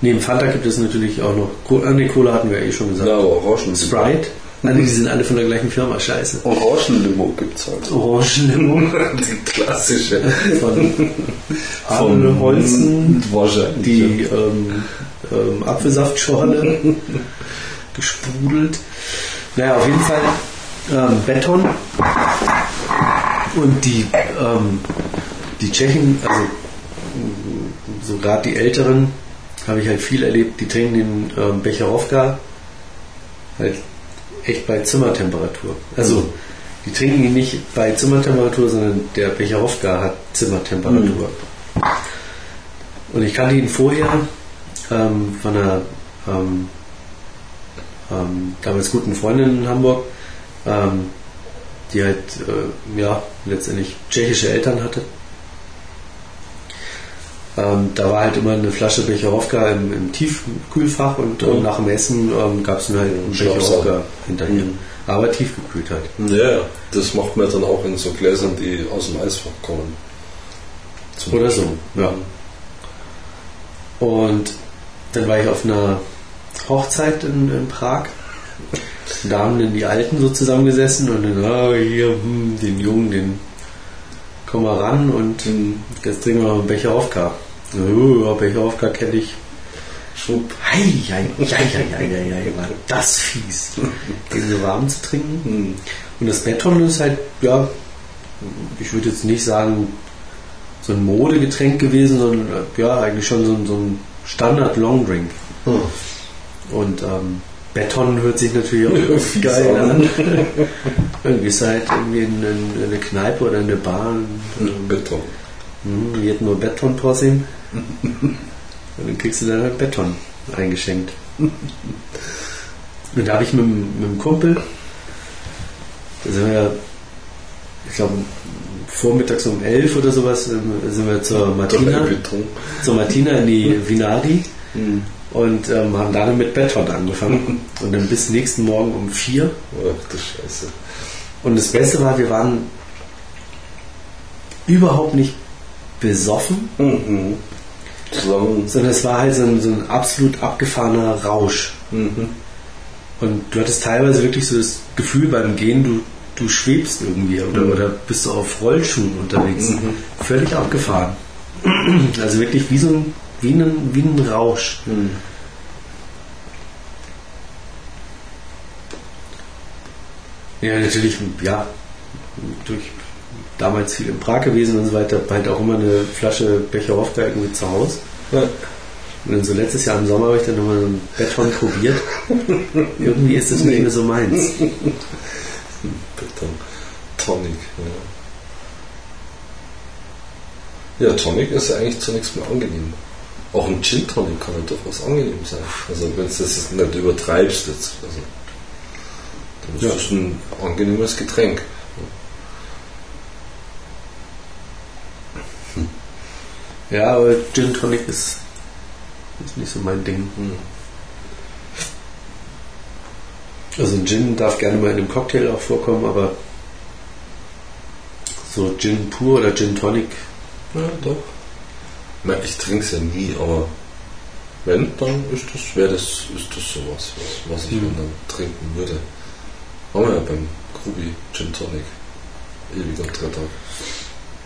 Neben Fanta gibt es natürlich auch noch, Co- äh, nee, Cola hatten wir eh schon gesagt. Ja, Orangen. Sprite. Also die sind alle von der gleichen Firma, scheiße. Orangenlimo gibt es halt. Orangenlimo [LAUGHS] Die klassische. von Arne Holzen, die ähm, ähm, Apfelsaftschorle [LAUGHS] gesprudelt. Naja, auf jeden Fall ähm, Beton und die, ähm, die Tschechen, also so gerade die Älteren, habe ich halt viel erlebt, die trinken den ähm, Becherowka halt echt bei Zimmertemperatur. Also die trinken ihn nicht bei Zimmertemperatur, sondern der Becherowka hat Zimmertemperatur. Und ich kannte ihn vorher ähm, von einer ähm, ähm, damals guten Freundin in Hamburg, ähm, die halt äh, ja letztendlich tschechische Eltern hatte. Ähm, da war halt immer eine Flasche Becherowka im, im Tiefkühlfach und ähm, nach dem Essen ähm, gab es dann halt einen. Becherowka hinterher. Mhm. Aber tiefgekühlt halt. Ja, das macht man dann auch in so Gläsern, die aus dem Eisfach kommen. Zum Oder Beispiel. so, ja. Und dann war ich auf einer Hochzeit in, in Prag. Da haben dann die Alten so zusammengesessen und dann, ah, hier, hm, den Jungen, den komm mal ran und Mhm. jetzt trinken wir noch einen Becher Aufka. Oh, ja, Becher Aufka kenne ich. Schwupp. Hei, hei, hei, hei, hei, war das fies, den so warm zu trinken. Mhm. Und das Beton ist halt, ja, ich würde jetzt nicht sagen, so ein Modegetränk gewesen, sondern äh, ja, eigentlich schon so ein, so ein Standard Long Drink. Hm. Und ähm, Beton hört sich natürlich auch [LAUGHS] Fies geil an. an. Gehst du halt irgendwie in, in eine Kneipe oder in eine Bar Beton. hm, hier hat nur Beton Possim. Und dann kriegst du dann halt Beton eingeschenkt. Und da habe ich mit, mit dem Kumpel, da sind wir, ich glaube, vormittags um elf oder sowas, sind wir zur Martina, zur Martina in die [LAUGHS] Vinadi Mhm. Und ähm, haben dann mit Beton angefangen. Und dann bis nächsten Morgen um vier. Ach du Scheiße. Und das Beste war, wir waren überhaupt nicht besoffen, Mhm. Zusammen. sondern es war halt so ein, so ein absolut abgefahrener Rausch. Mhm. Und du hattest teilweise wirklich so das Gefühl beim Gehen, du, du schwebst irgendwie oder, Mhm. oder bist so auf Rollschuhen unterwegs. Mhm. Völlig abgefahren. Also wirklich wie so ein, wie ein, wie ein Rausch. Mhm. Ja, natürlich, ja, durch damals viel in Prag gewesen und so weiter, halt auch immer eine Flasche Becherowka irgendwie zu Hause. Ja. Und dann so letztes Jahr im Sommer habe ich dann nochmal einen Beton probiert. [LAUGHS] irgendwie ist das nicht mehr so meins. Beton. Tonic. Ja. ja, Tonic ist eigentlich zunächst mal angenehm. Auch ein Gin Tonic kann ja durchaus angenehm sein. Also wenn du das nicht übertreibst jetzt. Also, dann ist Ja. das ein angenehmes Getränk. Ja, aber Gin Tonic ist, ist nicht so mein Ding. Hm. Also ein Gin darf gerne mal in einem Cocktail auch vorkommen, aber so Gin pur oder Gin Tonic, Ja, doch. Na, ich trinke es ja nie, aber wenn, dann ist das, wäre das, ist das sowas, was, was ich Mhm. dann trinken würde. Haben wir ja beim Krubi Gin Tonic. Ewiger Dritter.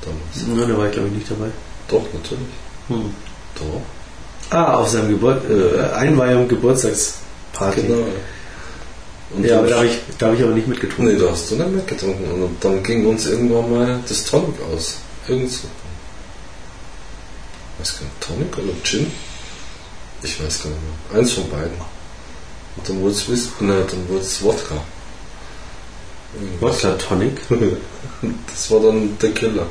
Damals. na, da war ich glaube ich nicht dabei. Doch, natürlich. Hm. Doch. Ah, auf seinem Geburt, äh, Einweihung, Geburtstagsparty. Genau. Und Ja, aber da habe ich, da hab ich aber nicht mitgetrunken. Nee, da hast du nicht mitgetrunken. Und dann ging uns irgendwann mal das Tonic aus. Irgend so. Weiß gar nicht, Tonic oder Gin? Ich weiß gar nicht mehr. Eins von beiden. Und dann wurde es Whisky, nein, dann wurde es Wodka. Wodka Tonic. [LAUGHS] Das war dann der Killer.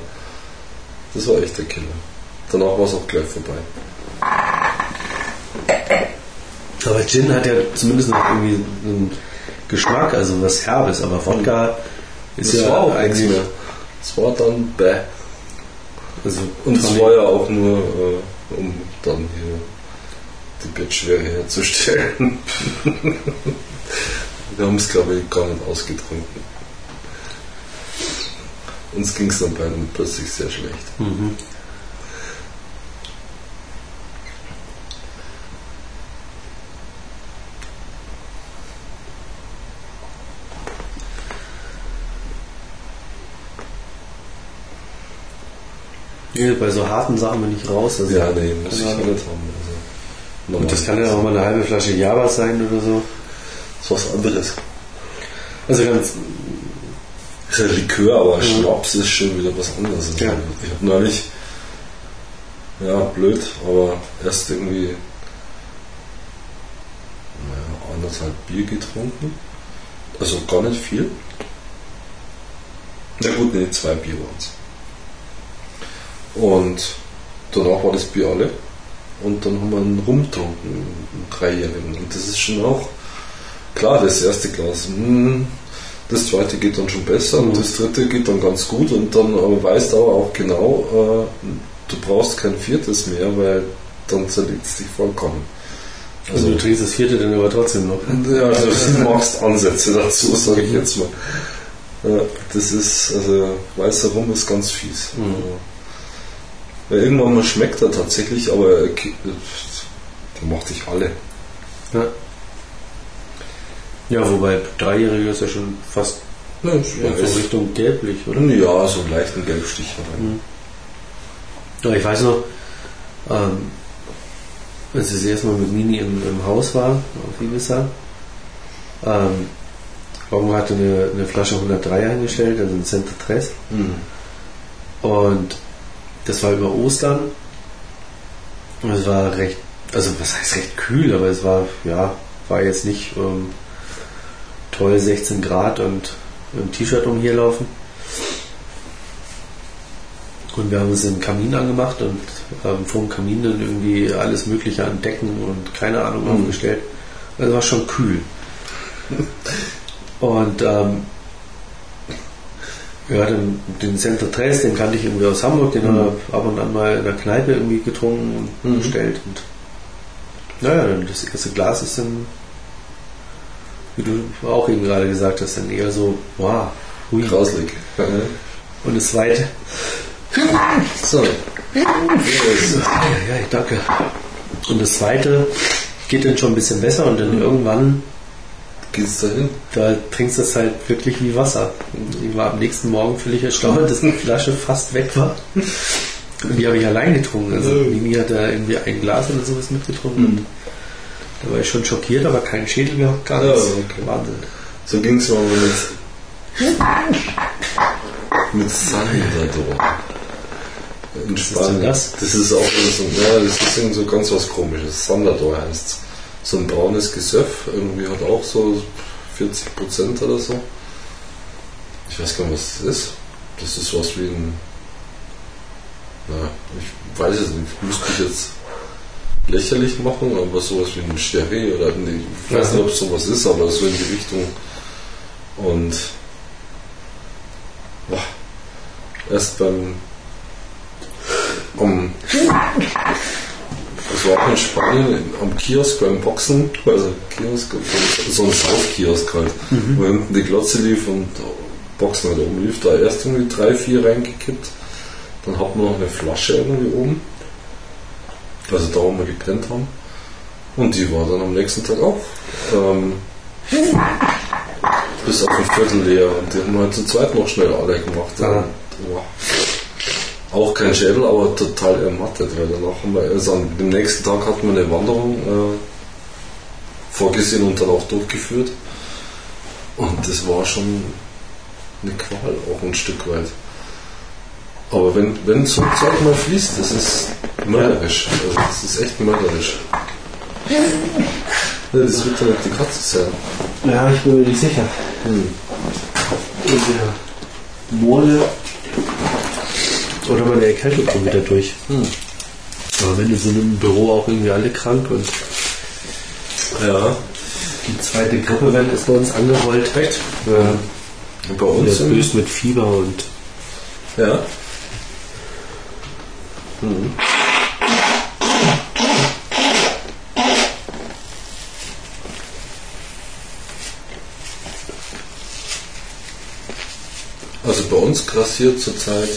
Das war echt der Killer. Danach war es auch gleich vorbei. Aber Gin hat ja zumindest noch irgendwie einen Geschmack, also was Herbes, aber Wodka ist das ja war auch eigentlich. mehr. Das war dann bäh. Also Und Tonic- war ja auch nur, äh, um dann hier die Bettschwere herzustellen. [LAUGHS] Wir haben es, glaube ich, gar nicht ausgetrunken. Uns ging es dann beiden plötzlich sehr schlecht. Mhm. Nee, bei so harten Sachen bin ich raus. Also Ja, nee, muss ich ja nicht haben. Also, Und das kann ja auch mal eine halbe Flasche Java sein oder so. Das ist was anderes. Also ganz, ist ja Likör, aber Schnaps ist schon wieder was anderes. Also Ja. Ich habe neulich, ja, blöd, aber erst irgendwie naja, anderthalb Bier getrunken. Also gar nicht viel. Na gut, nee, zwei Bier waren es. Und danach war das Bier alle. Und dann haben wir einen Rum getrunken, einen Dreijährigen. Und das ist schon auch, klar, das erste Glas, mm, das zweite geht dann schon besser und Mhm. das dritte geht dann ganz gut. Und dann aber weißt du aber auch genau, äh, du brauchst kein viertes mehr, weil dann zerlegt es dich vollkommen. also du trinkst das vierte dann aber trotzdem noch. Ja, also du [LAUGHS] machst Ansätze dazu, sage ich jetzt mal. Ja, das ist, also weißer Rum ist ganz fies. Mhm. Ja. Irgendwann mal schmeckt er tatsächlich, aber er ki- der macht dich alle. Ja. Ja, wobei Dreijährige ist ja schon fast Ja, so Richtung gelblich, oder? ja so einen leichten Gelbstich hat. Mhm. Ja, ich weiß noch, ähm, als ich das erste Mal mit Mini im, im Haus war, auf Ibiza, ähm, Rongo hatte eine, eine Flasche 103 eingestellt, also ein Center Tres. Mhm. Und das war über Ostern. Und es war recht, also was heißt recht kühl, aber es war, ja, war jetzt nicht ähm, toll 16 Grad und im T-Shirt umherlaufen. Und wir haben uns den Kamin angemacht und ähm, vor dem Kamin dann irgendwie alles Mögliche an Decken und keine Ahnung Mhm. aufgestellt. Es war schon kühl. [LAUGHS] Und ähm, ja, den, den Center Tres, den kannte ich irgendwie aus Hamburg, den Mhm. haben wir ab und an mal in der Kneipe irgendwie getrunken und Mhm. bestellt. Und naja, dann das erste Glas ist dann, wie du auch eben gerade gesagt hast, dann eher so, wow, hui. Grauslig. Ja. Und das zweite, So. ja, ja, danke. Und das zweite geht dann schon ein bisschen besser und dann irgendwann, Geht's dahin? da trinkst du es halt wirklich wie Wasser. Und ich war am nächsten Morgen völlig erstaunt, dass die Flasche fast weg war. Und die habe ich allein getrunken. Also Mimi hat da irgendwie ein Glas oder sowas mitgetrunken. Mhm. Und da war ich schon schockiert, aber keinen Schädel gehabt, gar Ja, nichts. okay. Wahnsinn. So ging es mal mit, mit Sandador. In denn Spanien. das? Das ist auch so, ja, das ist irgendwie so ganz was komisches. Sandador heißt So ein braunes Gesöff, irgendwie hat auch so 40 Prozent oder so. Ich weiß gar nicht, was das ist. Das ist was wie ein. Na, ich weiß es nicht. Müsste ich jetzt lächerlich machen, aber sowas wie ein Sherry oder nee, ich weiß nicht, ob es sowas ist, aber so in die Richtung. Und boah, erst beim am das war auch in Spanien am Kiosk beim Boxen, also Kiosk, so ein Saufkiosk halt, wo hinten die Glotze lief und Boxen halt oben lief, da erst irgendwie drei, vier reingekippt, dann hatten wir noch eine Flasche irgendwie oben, also da, wo wir gepennt haben, und die war dann am nächsten Tag auch ähm, bis auf ein Viertel leer und die haben wir halt zu zweit noch schnell alle gemacht. Ah. Und, boah, auch kein Schädel, aber total ermattet, weil danach haben wir, also am nächsten Tag hatten wir eine Wanderung äh, vorgesehen und dann auch durchgeführt. Und das war schon eine Qual, auch ein Stück weit. Aber wenn, wenn so ein Zeug mal fließt, das ist mörderisch. Also das ist echt mörderisch. Das wird dann nicht die Katze sein. Ja, ich bin mir nicht sicher. Hm. Entweder Mole oder meine Erkältung kommt wieder durch. Hm. Aber wenn sind im Büro auch irgendwie alle krank und Ja. die zweite Grippewelle ist bei uns angerollt. Echt? Ja. Und bei uns im, böse mit Fieber und Ja. Hm. Also bei uns grassiert zurzeit,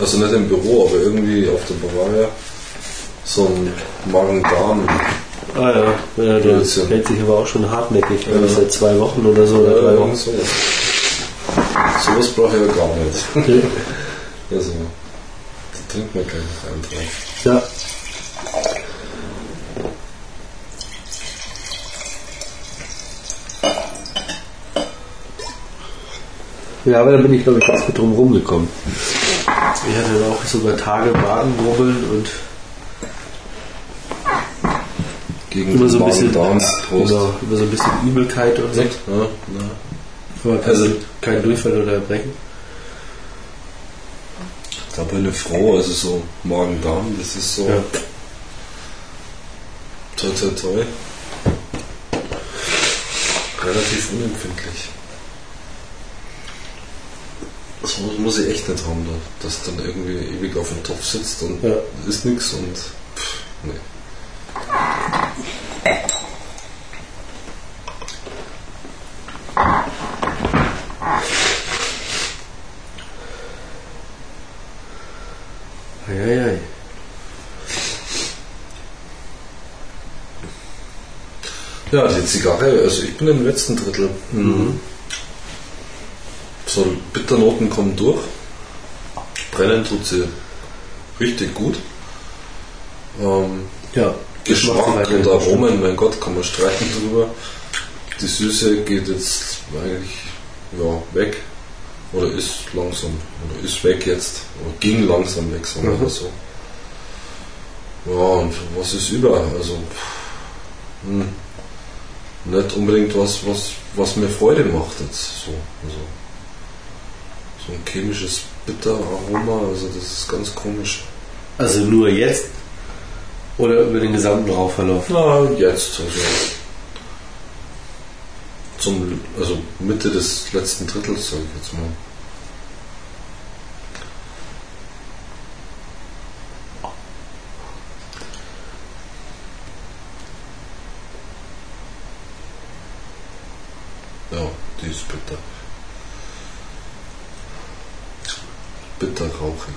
also nicht im Büro, aber irgendwie auf der Bavaria, so ein Magen-Darm. Ah ja, ja der Blödsinn. hält sich aber auch schon hartnäckig, Ja. seit zwei Wochen oder so. Oder drei Ja, Wochen. sowas. Sowas brauche ich ja gar nicht. Also, da trinkt man gleich noch einen drauf. Ja. Ja, aber da bin ich glaube ich ganz gut drum rumgekommen. Ich hatte auch sogar Tage Magenwurbeln und Gegen immer so ein bisschen. Prost. genau, immer so ein bisschen Übelkeit und so. Ja, ja. Aber Also- also kein Durchfall oder Erbrechen. Da bin ich froh, also so Magen-Darm, das ist so Ja. toi toi toi. Relativ unempfindlich. Das muss, muss ich echt nicht haben, da, dass dann irgendwie ewig auf dem Topf sitzt und Ja. ist nichts und pff, nee. Eieiei. Ja, die Zigarre, also ich bin im letzten Drittel. So, Bitternoten kommen durch. Brennen tut sie richtig gut. Ähm, Ja. Geschmack und. Aromen, mein Gott, kann man streiten drüber. Die Süße geht jetzt eigentlich ja, weg. Oder ist langsam, oder ist weg jetzt. Oder ging langsam weg, sagen wir Mhm. so. Ja, und was ist über? Also, pff, hm, nicht unbedingt was, was, was mir Freude macht jetzt. So, also, so ein chemisches Bitteraroma, also das ist ganz komisch. Also nur jetzt oder über den gesamten Rauchverlauf? Na, jetzt, also zum, also Mitte des letzten Drittels, sag ich jetzt mal. Ja, die ist bitter. Bitter rauchig.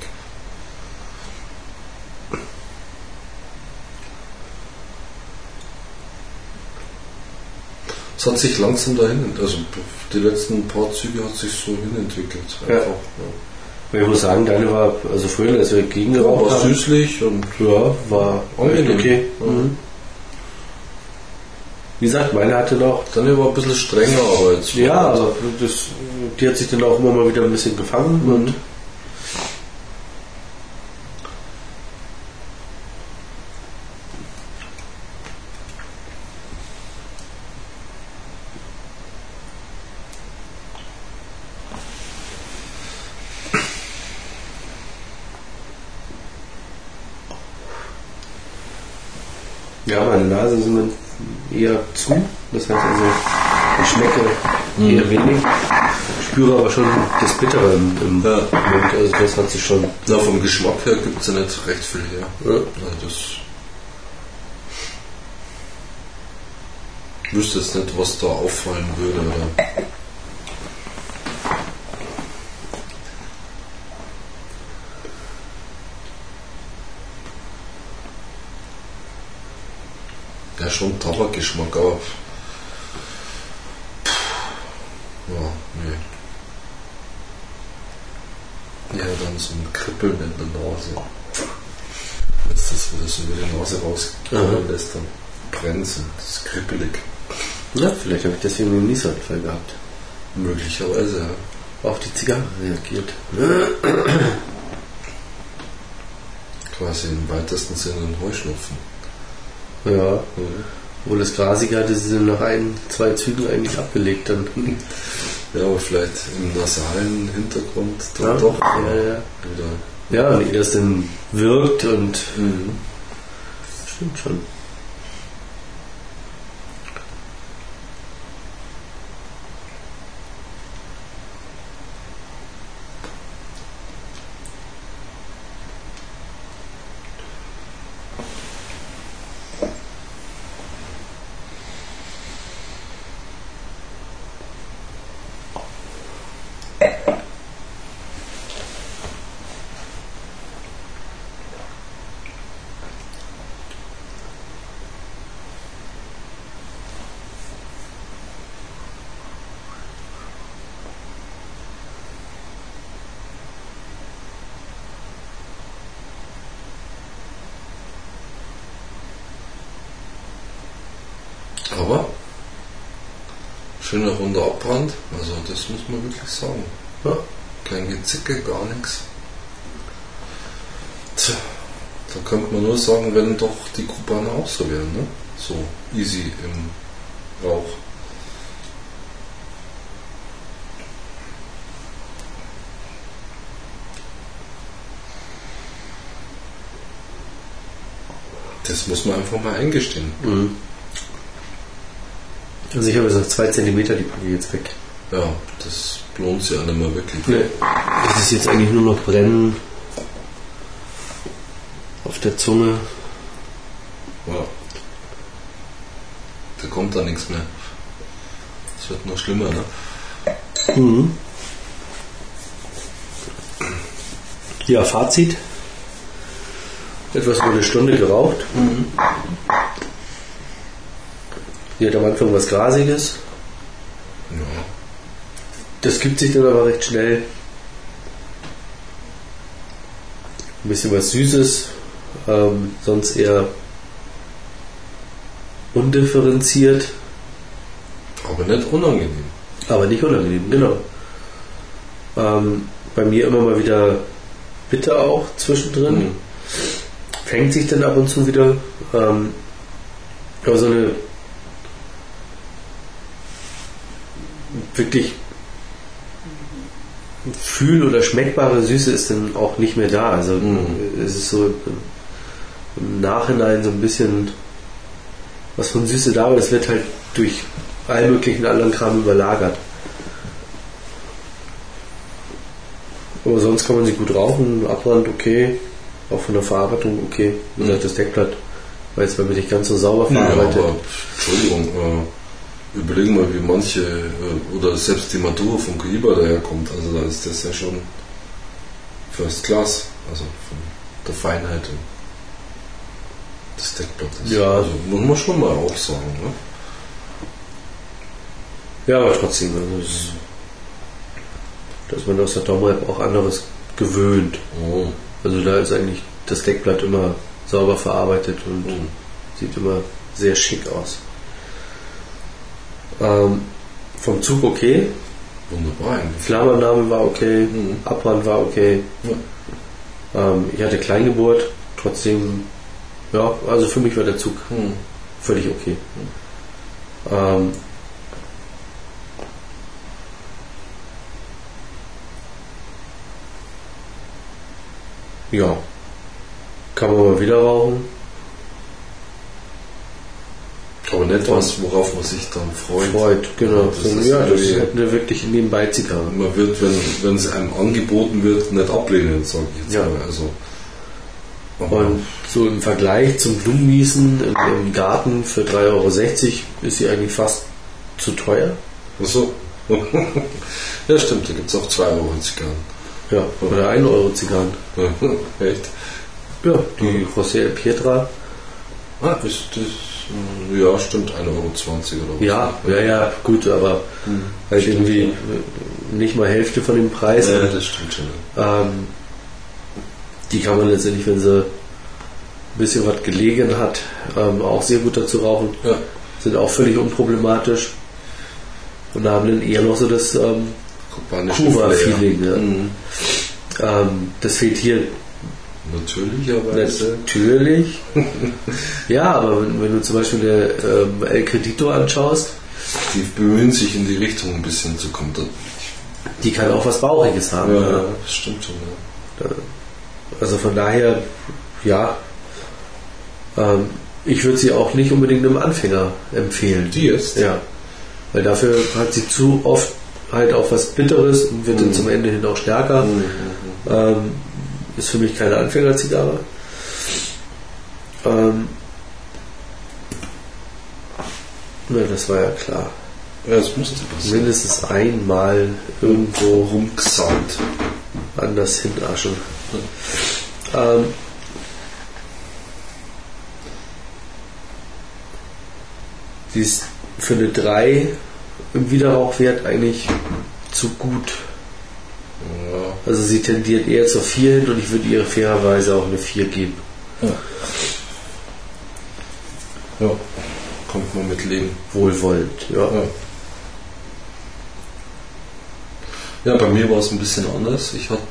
Es hat sich langsam dahin, also die letzten paar Züge hat sich so hinentwickelt. Ja. Einfach, Aber Ich muss sagen, deine war, also früher, als wir ja. gegengeraucht war haben, süßlich und ja, war Angenehm. okay. Ja. Mhm. Wie gesagt, meine hatte noch, dann war ein bisschen strenger, aber jetzt ja, das, die hat sich dann auch immer mal wieder ein bisschen gefangen Mhm. und Ja, meine Nase ist immer eher zu. Das heißt also, ich schmecke eher wenig. Spüre aber schon das Bittere im, im Ja. Mund. Also das hat sich schon. ja, vom Geschmack her gibt es ja nicht recht viel her. Ja. Also das ich wüsste jetzt nicht, was da auffallen würde. Oder? Ja, schon Tabakgeschmack, aber. Ja, nee. Ja, dann so ein Kribbeln in der Nase. Wenn es das wieder so über die Nase rauskommen lässt, dann brennt und es ist kribbelig. Ja, vielleicht habe ich deswegen einen Niesanfall gehabt. Möglicherweise, ja. auf die Zigarre reagiert. Quasi im weitesten Sinne ein Heuschnupfen. Ja, Mhm. Obwohl das Grasige hatte sie nach ein, zwei Zügen eigentlich abgelegt dann. Ja, aber vielleicht im nasalen Hintergrund dann Ja, doch ja, ja. wieder. Ja, wie das denn wirkt und Mhm. stimmt schon. Aber schöner runder Abbrand, also das muss man wirklich sagen. Ja. Kein Gezicke, gar nichts. Tja, da könnte man nur sagen, wenn doch die Kubaner auch so wären, ne? So easy im Rauch. Das muss man einfach mal eingestehen. Mhm. Also ich habe jetzt noch zwei Zentimeter, die packe ich jetzt weg. Ja, das lohnt sich ja nicht mehr wirklich. Nee. Das ist jetzt eigentlich nur noch Brennen auf der Zunge. Ja. Da kommt da nichts mehr. Es wird noch schlimmer, ne? Mhm. Ja, Fazit. Etwas über eine Stunde geraucht. Die hat am Anfang was Grasiges. Ja. Das gibt sich dann aber recht schnell. Ein bisschen was Süßes, ähm, sonst eher undifferenziert, Aber nicht unangenehm. aber nicht unangenehm, genau. Ähm, bei mir immer mal wieder bitter auch zwischendrin. Mhm. Fängt sich dann ab und zu wieder. Ähm, aber so eine wirklich fühl- oder schmeckbare Süße ist dann auch nicht mehr da. Also Mhm. es ist so im Nachhinein so ein bisschen was von Süße da, aber das wird halt durch all möglichen anderen Kram überlagert. Aber sonst kann man sie gut rauchen, Abbrand okay, auch von der Verarbeitung okay. Wie gesagt, das Deckblatt war jetzt bei mir nicht ganz so sauber verarbeitet. aber Entschuldigung, äh, überlegen mal, wie manche äh, oder selbst die Maduro von Cohiba daherkommt. Also da ist das ja schon First Class, also von der Feinheit des Deckblattes. Ja. Also muss man schon mal auch sagen. Ne? Ja, aber trotzdem, also ist man aus der Domrep auch anderes gewöhnt. Oh. Also da ist eigentlich das Deckblatt immer sauber verarbeitet und Mhm. sieht immer sehr schick aus. Ähm, vom Zug okay, Wunderbar eigentlich. Flammannahme war okay, Mhm. Abbrand war okay. Ja. Ähm, ich hatte Kleingeburt, trotzdem, ja, also für mich war der Zug Hm. völlig okay. Ähm, ja, kann man mal wieder rauchen. Aber nicht was, worauf man sich dann freut. Freut, genau. Das So, ist ja, das ist eine wirklich nebenbei Zigarre. Man wird, wenn, wenn es einem angeboten wird, nicht ablehnen, sage ich jetzt Ja. mal. Also, aber Und so im Vergleich zum Blumenwiesen im, Garten für 3,60 Euro ist sie eigentlich fast zu teuer. Achso. [LAUGHS] ja, stimmt, da gibt es auch 2 Euro Zigarren. Ja, oder 1 Euro Zigarren. [LAUGHS] Echt? Ja, die José Pietra. Ah, das, das, ja, stimmt, 1,20 Euro oder was. Ja, ja, ja, gut, aber halt irgendwie äh, nicht mal Hälfte von dem Preis. Ja, das stimmt schon. ähm, die kann man letztendlich, wenn sie ein bisschen was gelegen hat, ähm, auch sehr gut dazu rauchen. Ja. Sind auch völlig unproblematisch. und haben dann eher noch so das ähm, Kuba-Feeling. Ja. Mhm. Ähm, das fehlt hier Natürlicherweise. natürlich. [LAUGHS] ja, aber wenn, wenn du zum Beispiel der ähm, El Credito anschaust, Die bemühen sich in die Richtung ein bisschen zu kommen. die kann auch was Bauchiges haben. Ja, das stimmt schon. Ja. Also von daher, ja, ähm, ich würde sie auch nicht unbedingt einem Anfänger empfehlen. Die jetzt? Ja. Weil dafür hat sie zu oft halt auch was Bitteres und wird dann Mhm. zum Ende hin auch stärker. Mhm. Ähm, ist für mich keine Anfängerzigarre. Ähm, na, das war ja klar. Ja, das musste passieren. Mindestens einmal irgendwo rumgesaut. anders hinaschen. Ähm, die ist für eine 3 im Widerrauchwert eigentlich zu gut. Ja. Also sie tendiert eher zur 4 hin und ich würde ihr fairerweise auch eine 4 geben. ja. Kommt man mit leben. Wohlwollend, ja. Ja. Ja, bei mir war es ein bisschen anders. Ich hatte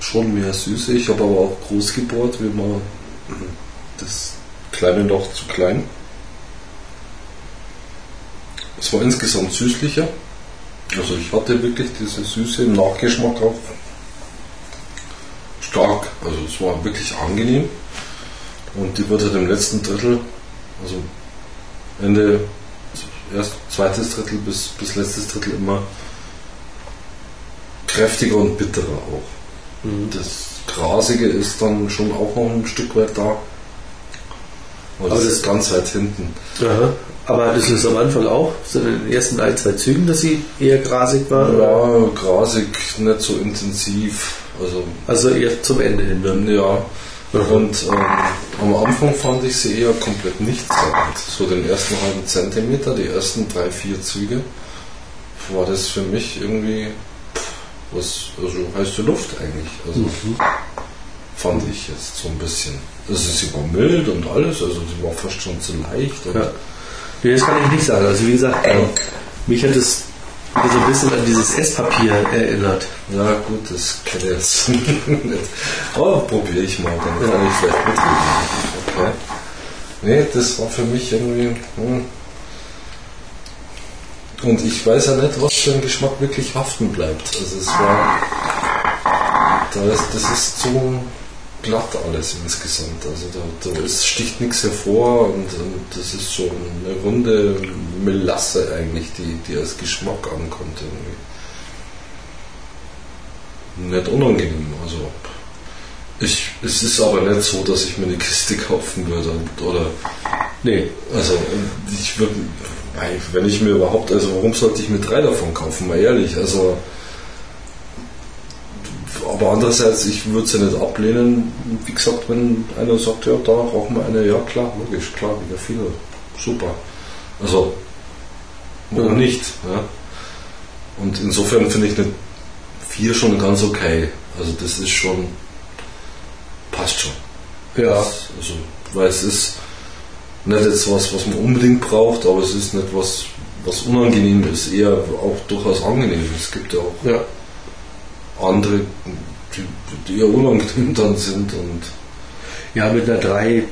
schon mehr Süße. Ich habe aber auch groß gebohrt, wie man das kleine Loch zu klein. Es war insgesamt süßlicher. Also ich hatte wirklich diese Süße im Nachgeschmack auch stark. Also es war wirklich angenehm. Und die wird halt im letzten Drittel, also Ende, erst zweites Drittel bis, bis letztes Drittel immer kräftiger und bitterer auch. Mhm. Das Grasige ist dann schon auch noch ein Stück weit da. Aber das, Aber das- ist ganz weit hinten. Aha. Aber du es am Anfang auch, so in den ersten ein, zwei Zügen, dass sie eher grasig war? Ja, grasig, nicht so intensiv. Also Also eher zum Ende hin. Ne? Ja, und ähm, am Anfang fand ich sie eher komplett nichtssagend. So den ersten halben Zentimeter, die ersten drei, vier Züge, war das für mich irgendwie was, also heiße Luft eigentlich. Also Mhm. fand ich jetzt so ein bisschen. Also sie war mild und alles, also sie war fast schon zu leicht. Ja. Nee, das kann ich nicht sagen. Also wie gesagt, ähm, mich hat es so ein bisschen an dieses Esspapier erinnert. Ja, gut, das kenne ich jetzt [LAUGHS] nicht. Aber probiere ich mal, dann kann ich vielleicht mitreden. Okay. Nee, das war für mich irgendwie. Hm. Und ich weiß ja nicht, was für ein Geschmack wirklich haften bleibt. Also es war. Da ist, das ist zu glatt alles insgesamt. Also da, da ist, sticht nichts hervor und, und das ist so eine runde Melasse eigentlich, die, die als Geschmack ankommt irgendwie nicht unangenehm. Also ich, es ist aber nicht so, dass ich mir eine Kiste kaufen würde und- oder Nee. also ich würde, wenn ich mir überhaupt, also warum sollte ich mir drei davon kaufen, mal ehrlich, also aber andererseits, ich würde sie nicht ablehnen, wie gesagt, wenn einer sagt, ja, da brauchen wir eine, ja klar, logisch, klar, wieder viele, super. Also, warum Ja. nicht? Ja? Und insofern finde ich eine 4 schon ganz okay. Also das ist schon, passt schon. Ja. Das, also, weil es ist nicht jetzt was, was man unbedingt braucht, aber es ist nicht was, was unangenehm ist, eher auch durchaus angenehm. Es gibt ja auch Ja. andere, die, die unangenehm [LAUGHS] dann sind und Ja, mit einer 3,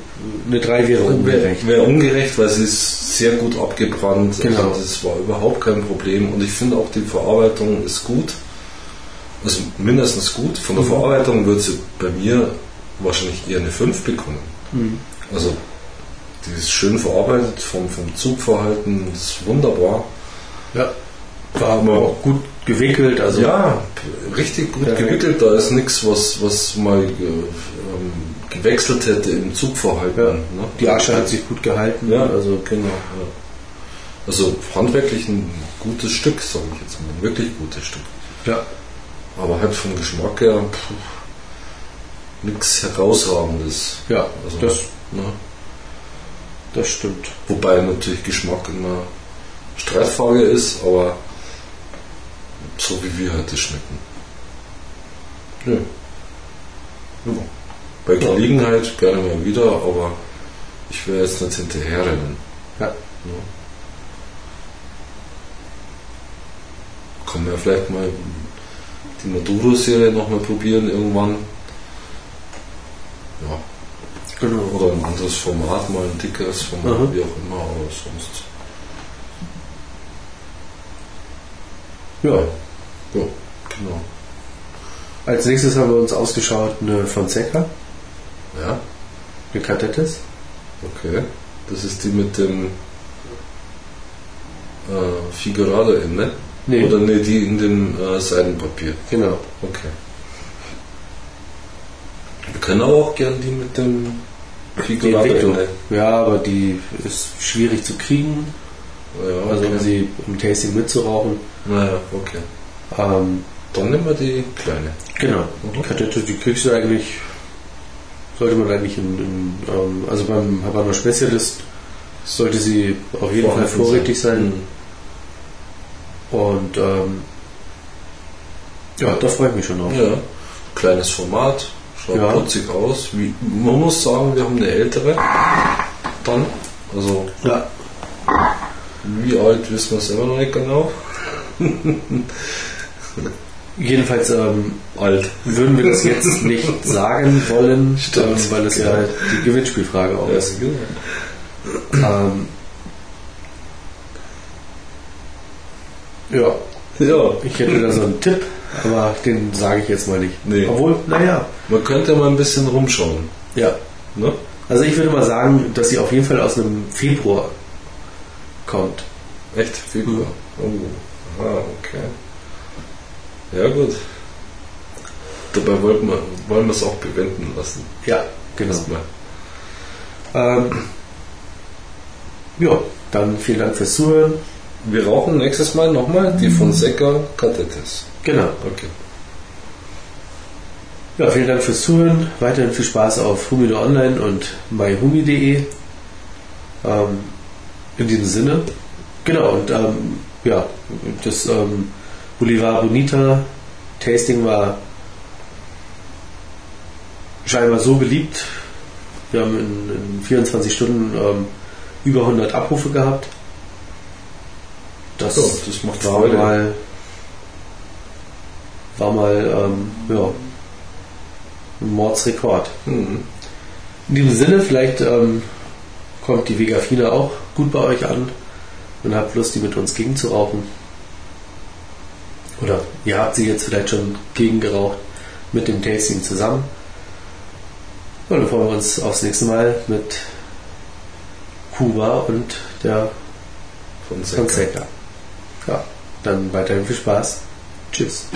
eine 3 wäre ungerecht. Wäre ungerecht, weil sie ist sehr gut abgebrannt. Genau. Also das war überhaupt kein Problem. Und ich finde auch die Verarbeitung ist gut. Also mindestens gut. Von der Mhm. Verarbeitung wird sie bei mir wahrscheinlich eher eine 5 bekommen. Mhm. Also die ist schön verarbeitet, vom, vom Zugverhalten ist wunderbar. Ja. War aber auch gut gewickelt, also ja, richtig gut Perfekt. gewickelt. Da ist nichts, was, was mal ge, ähm, gewechselt hätte im Zugverhalten. Ja. Ne? die Asche hat sich gut gehalten. Ja, Also genau. Ja. Also handwerklich ein gutes Stück, sage ich jetzt mal. Ein wirklich gutes Stück. ja. Aber halt vom Geschmack her nichts herausragendes. Ja, Also, das, ne? das stimmt. Wobei natürlich Geschmack immer Streitfrage ist, aber so wie wir heute schmecken. Ja. Ja. Bei. Gelegenheit gerne mal wieder, aber ich wäre jetzt nicht hinterherrennen. Ja. Ja. Kann man ja vielleicht mal die Maduro-Serie nochmal probieren irgendwann. Ja. Genau. Oder ein anderes Format, mal ein dickeres Format, Mhm. wie auch immer, aber sonst. Ja. Ja, genau. Als nächstes haben wir uns ausgeschaut eine Fonseca, Ja, eine Cadettes. okay. Das ist die mit dem äh, Figurado in, ne? Nee. Oder ne, die in dem äh, Seidenpapier. Genau. Okay. Wir können aber auch gern die mit dem Figurado Entwicklung. Ende. Ja, aber die ist schwierig zu kriegen. Ja, Also okay. um sie im Tasting mitzurauchen. Naja, okay. Ähm, Dann nehmen wir die kleine. genau. Mhm. Die Kadette, die kriegst du eigentlich, sollte man eigentlich in, in ähm, also beim Havana Specialist sollte sie auf jeden Fall vorrätig sein. Mhm. Und ähm, ja, da freue ich mich schon drauf. Ja, kleines Format, schaut Ja. putzig aus. Wie, man muss sagen, wir haben eine ältere. Dann, also Ja. Wie alt wissen wir selber noch nicht genau. [LAUGHS] Jedenfalls ähm, Alt. würden wir das jetzt [LAUGHS] nicht sagen wollen, Stimmt, ähm, weil das genau. ja die Gewinnspielfrage auch ist. Ähm, ja, Ja, ich hätte da so einen Tipp, aber den sage ich jetzt mal nicht. Nee. Obwohl, naja, man könnte mal ein bisschen rumschauen. ja. Ne? Also ich würde mal sagen, dass sie auf jeden Fall aus einem Februar kommt. Echt? Februar. Oh. Ah, okay. Ja gut. Dabei wollten wir, wollen wir es auch bewenden lassen. Ja, genau. Erstmal. Ähm, ja, dann vielen Dank fürs Zuhören. Wir rauchen nächstes Mal nochmal die Fonseca Catetes. Genau. Okay. Ja, vielen Dank fürs Zuhören. Weiterhin viel Spaß auf Humido Online und myhumi.de. Ähm, in diesem Sinne. Genau, und ähm, ja, das ähm, Bolivar Bonita Tasting war scheinbar so beliebt. Wir haben in, in 24 Stunden ähm, über 100 Abrufe gehabt. Das, Ja, das macht war Freude. mal, war mal ähm, ja, ein Mordsrekord. Mhm. In diesem Sinne, vielleicht ähm, kommt die Vegafina auch gut bei euch an und habt Lust, die mit uns gegenzurauchen. Oder ihr habt sie jetzt vielleicht schon gegengeraucht mit dem Tasting zusammen. Und dann freuen wir uns aufs nächste Mal mit Kuba und der Fonseca. Fonseca. Ja, dann weiterhin viel Spaß. Tschüss.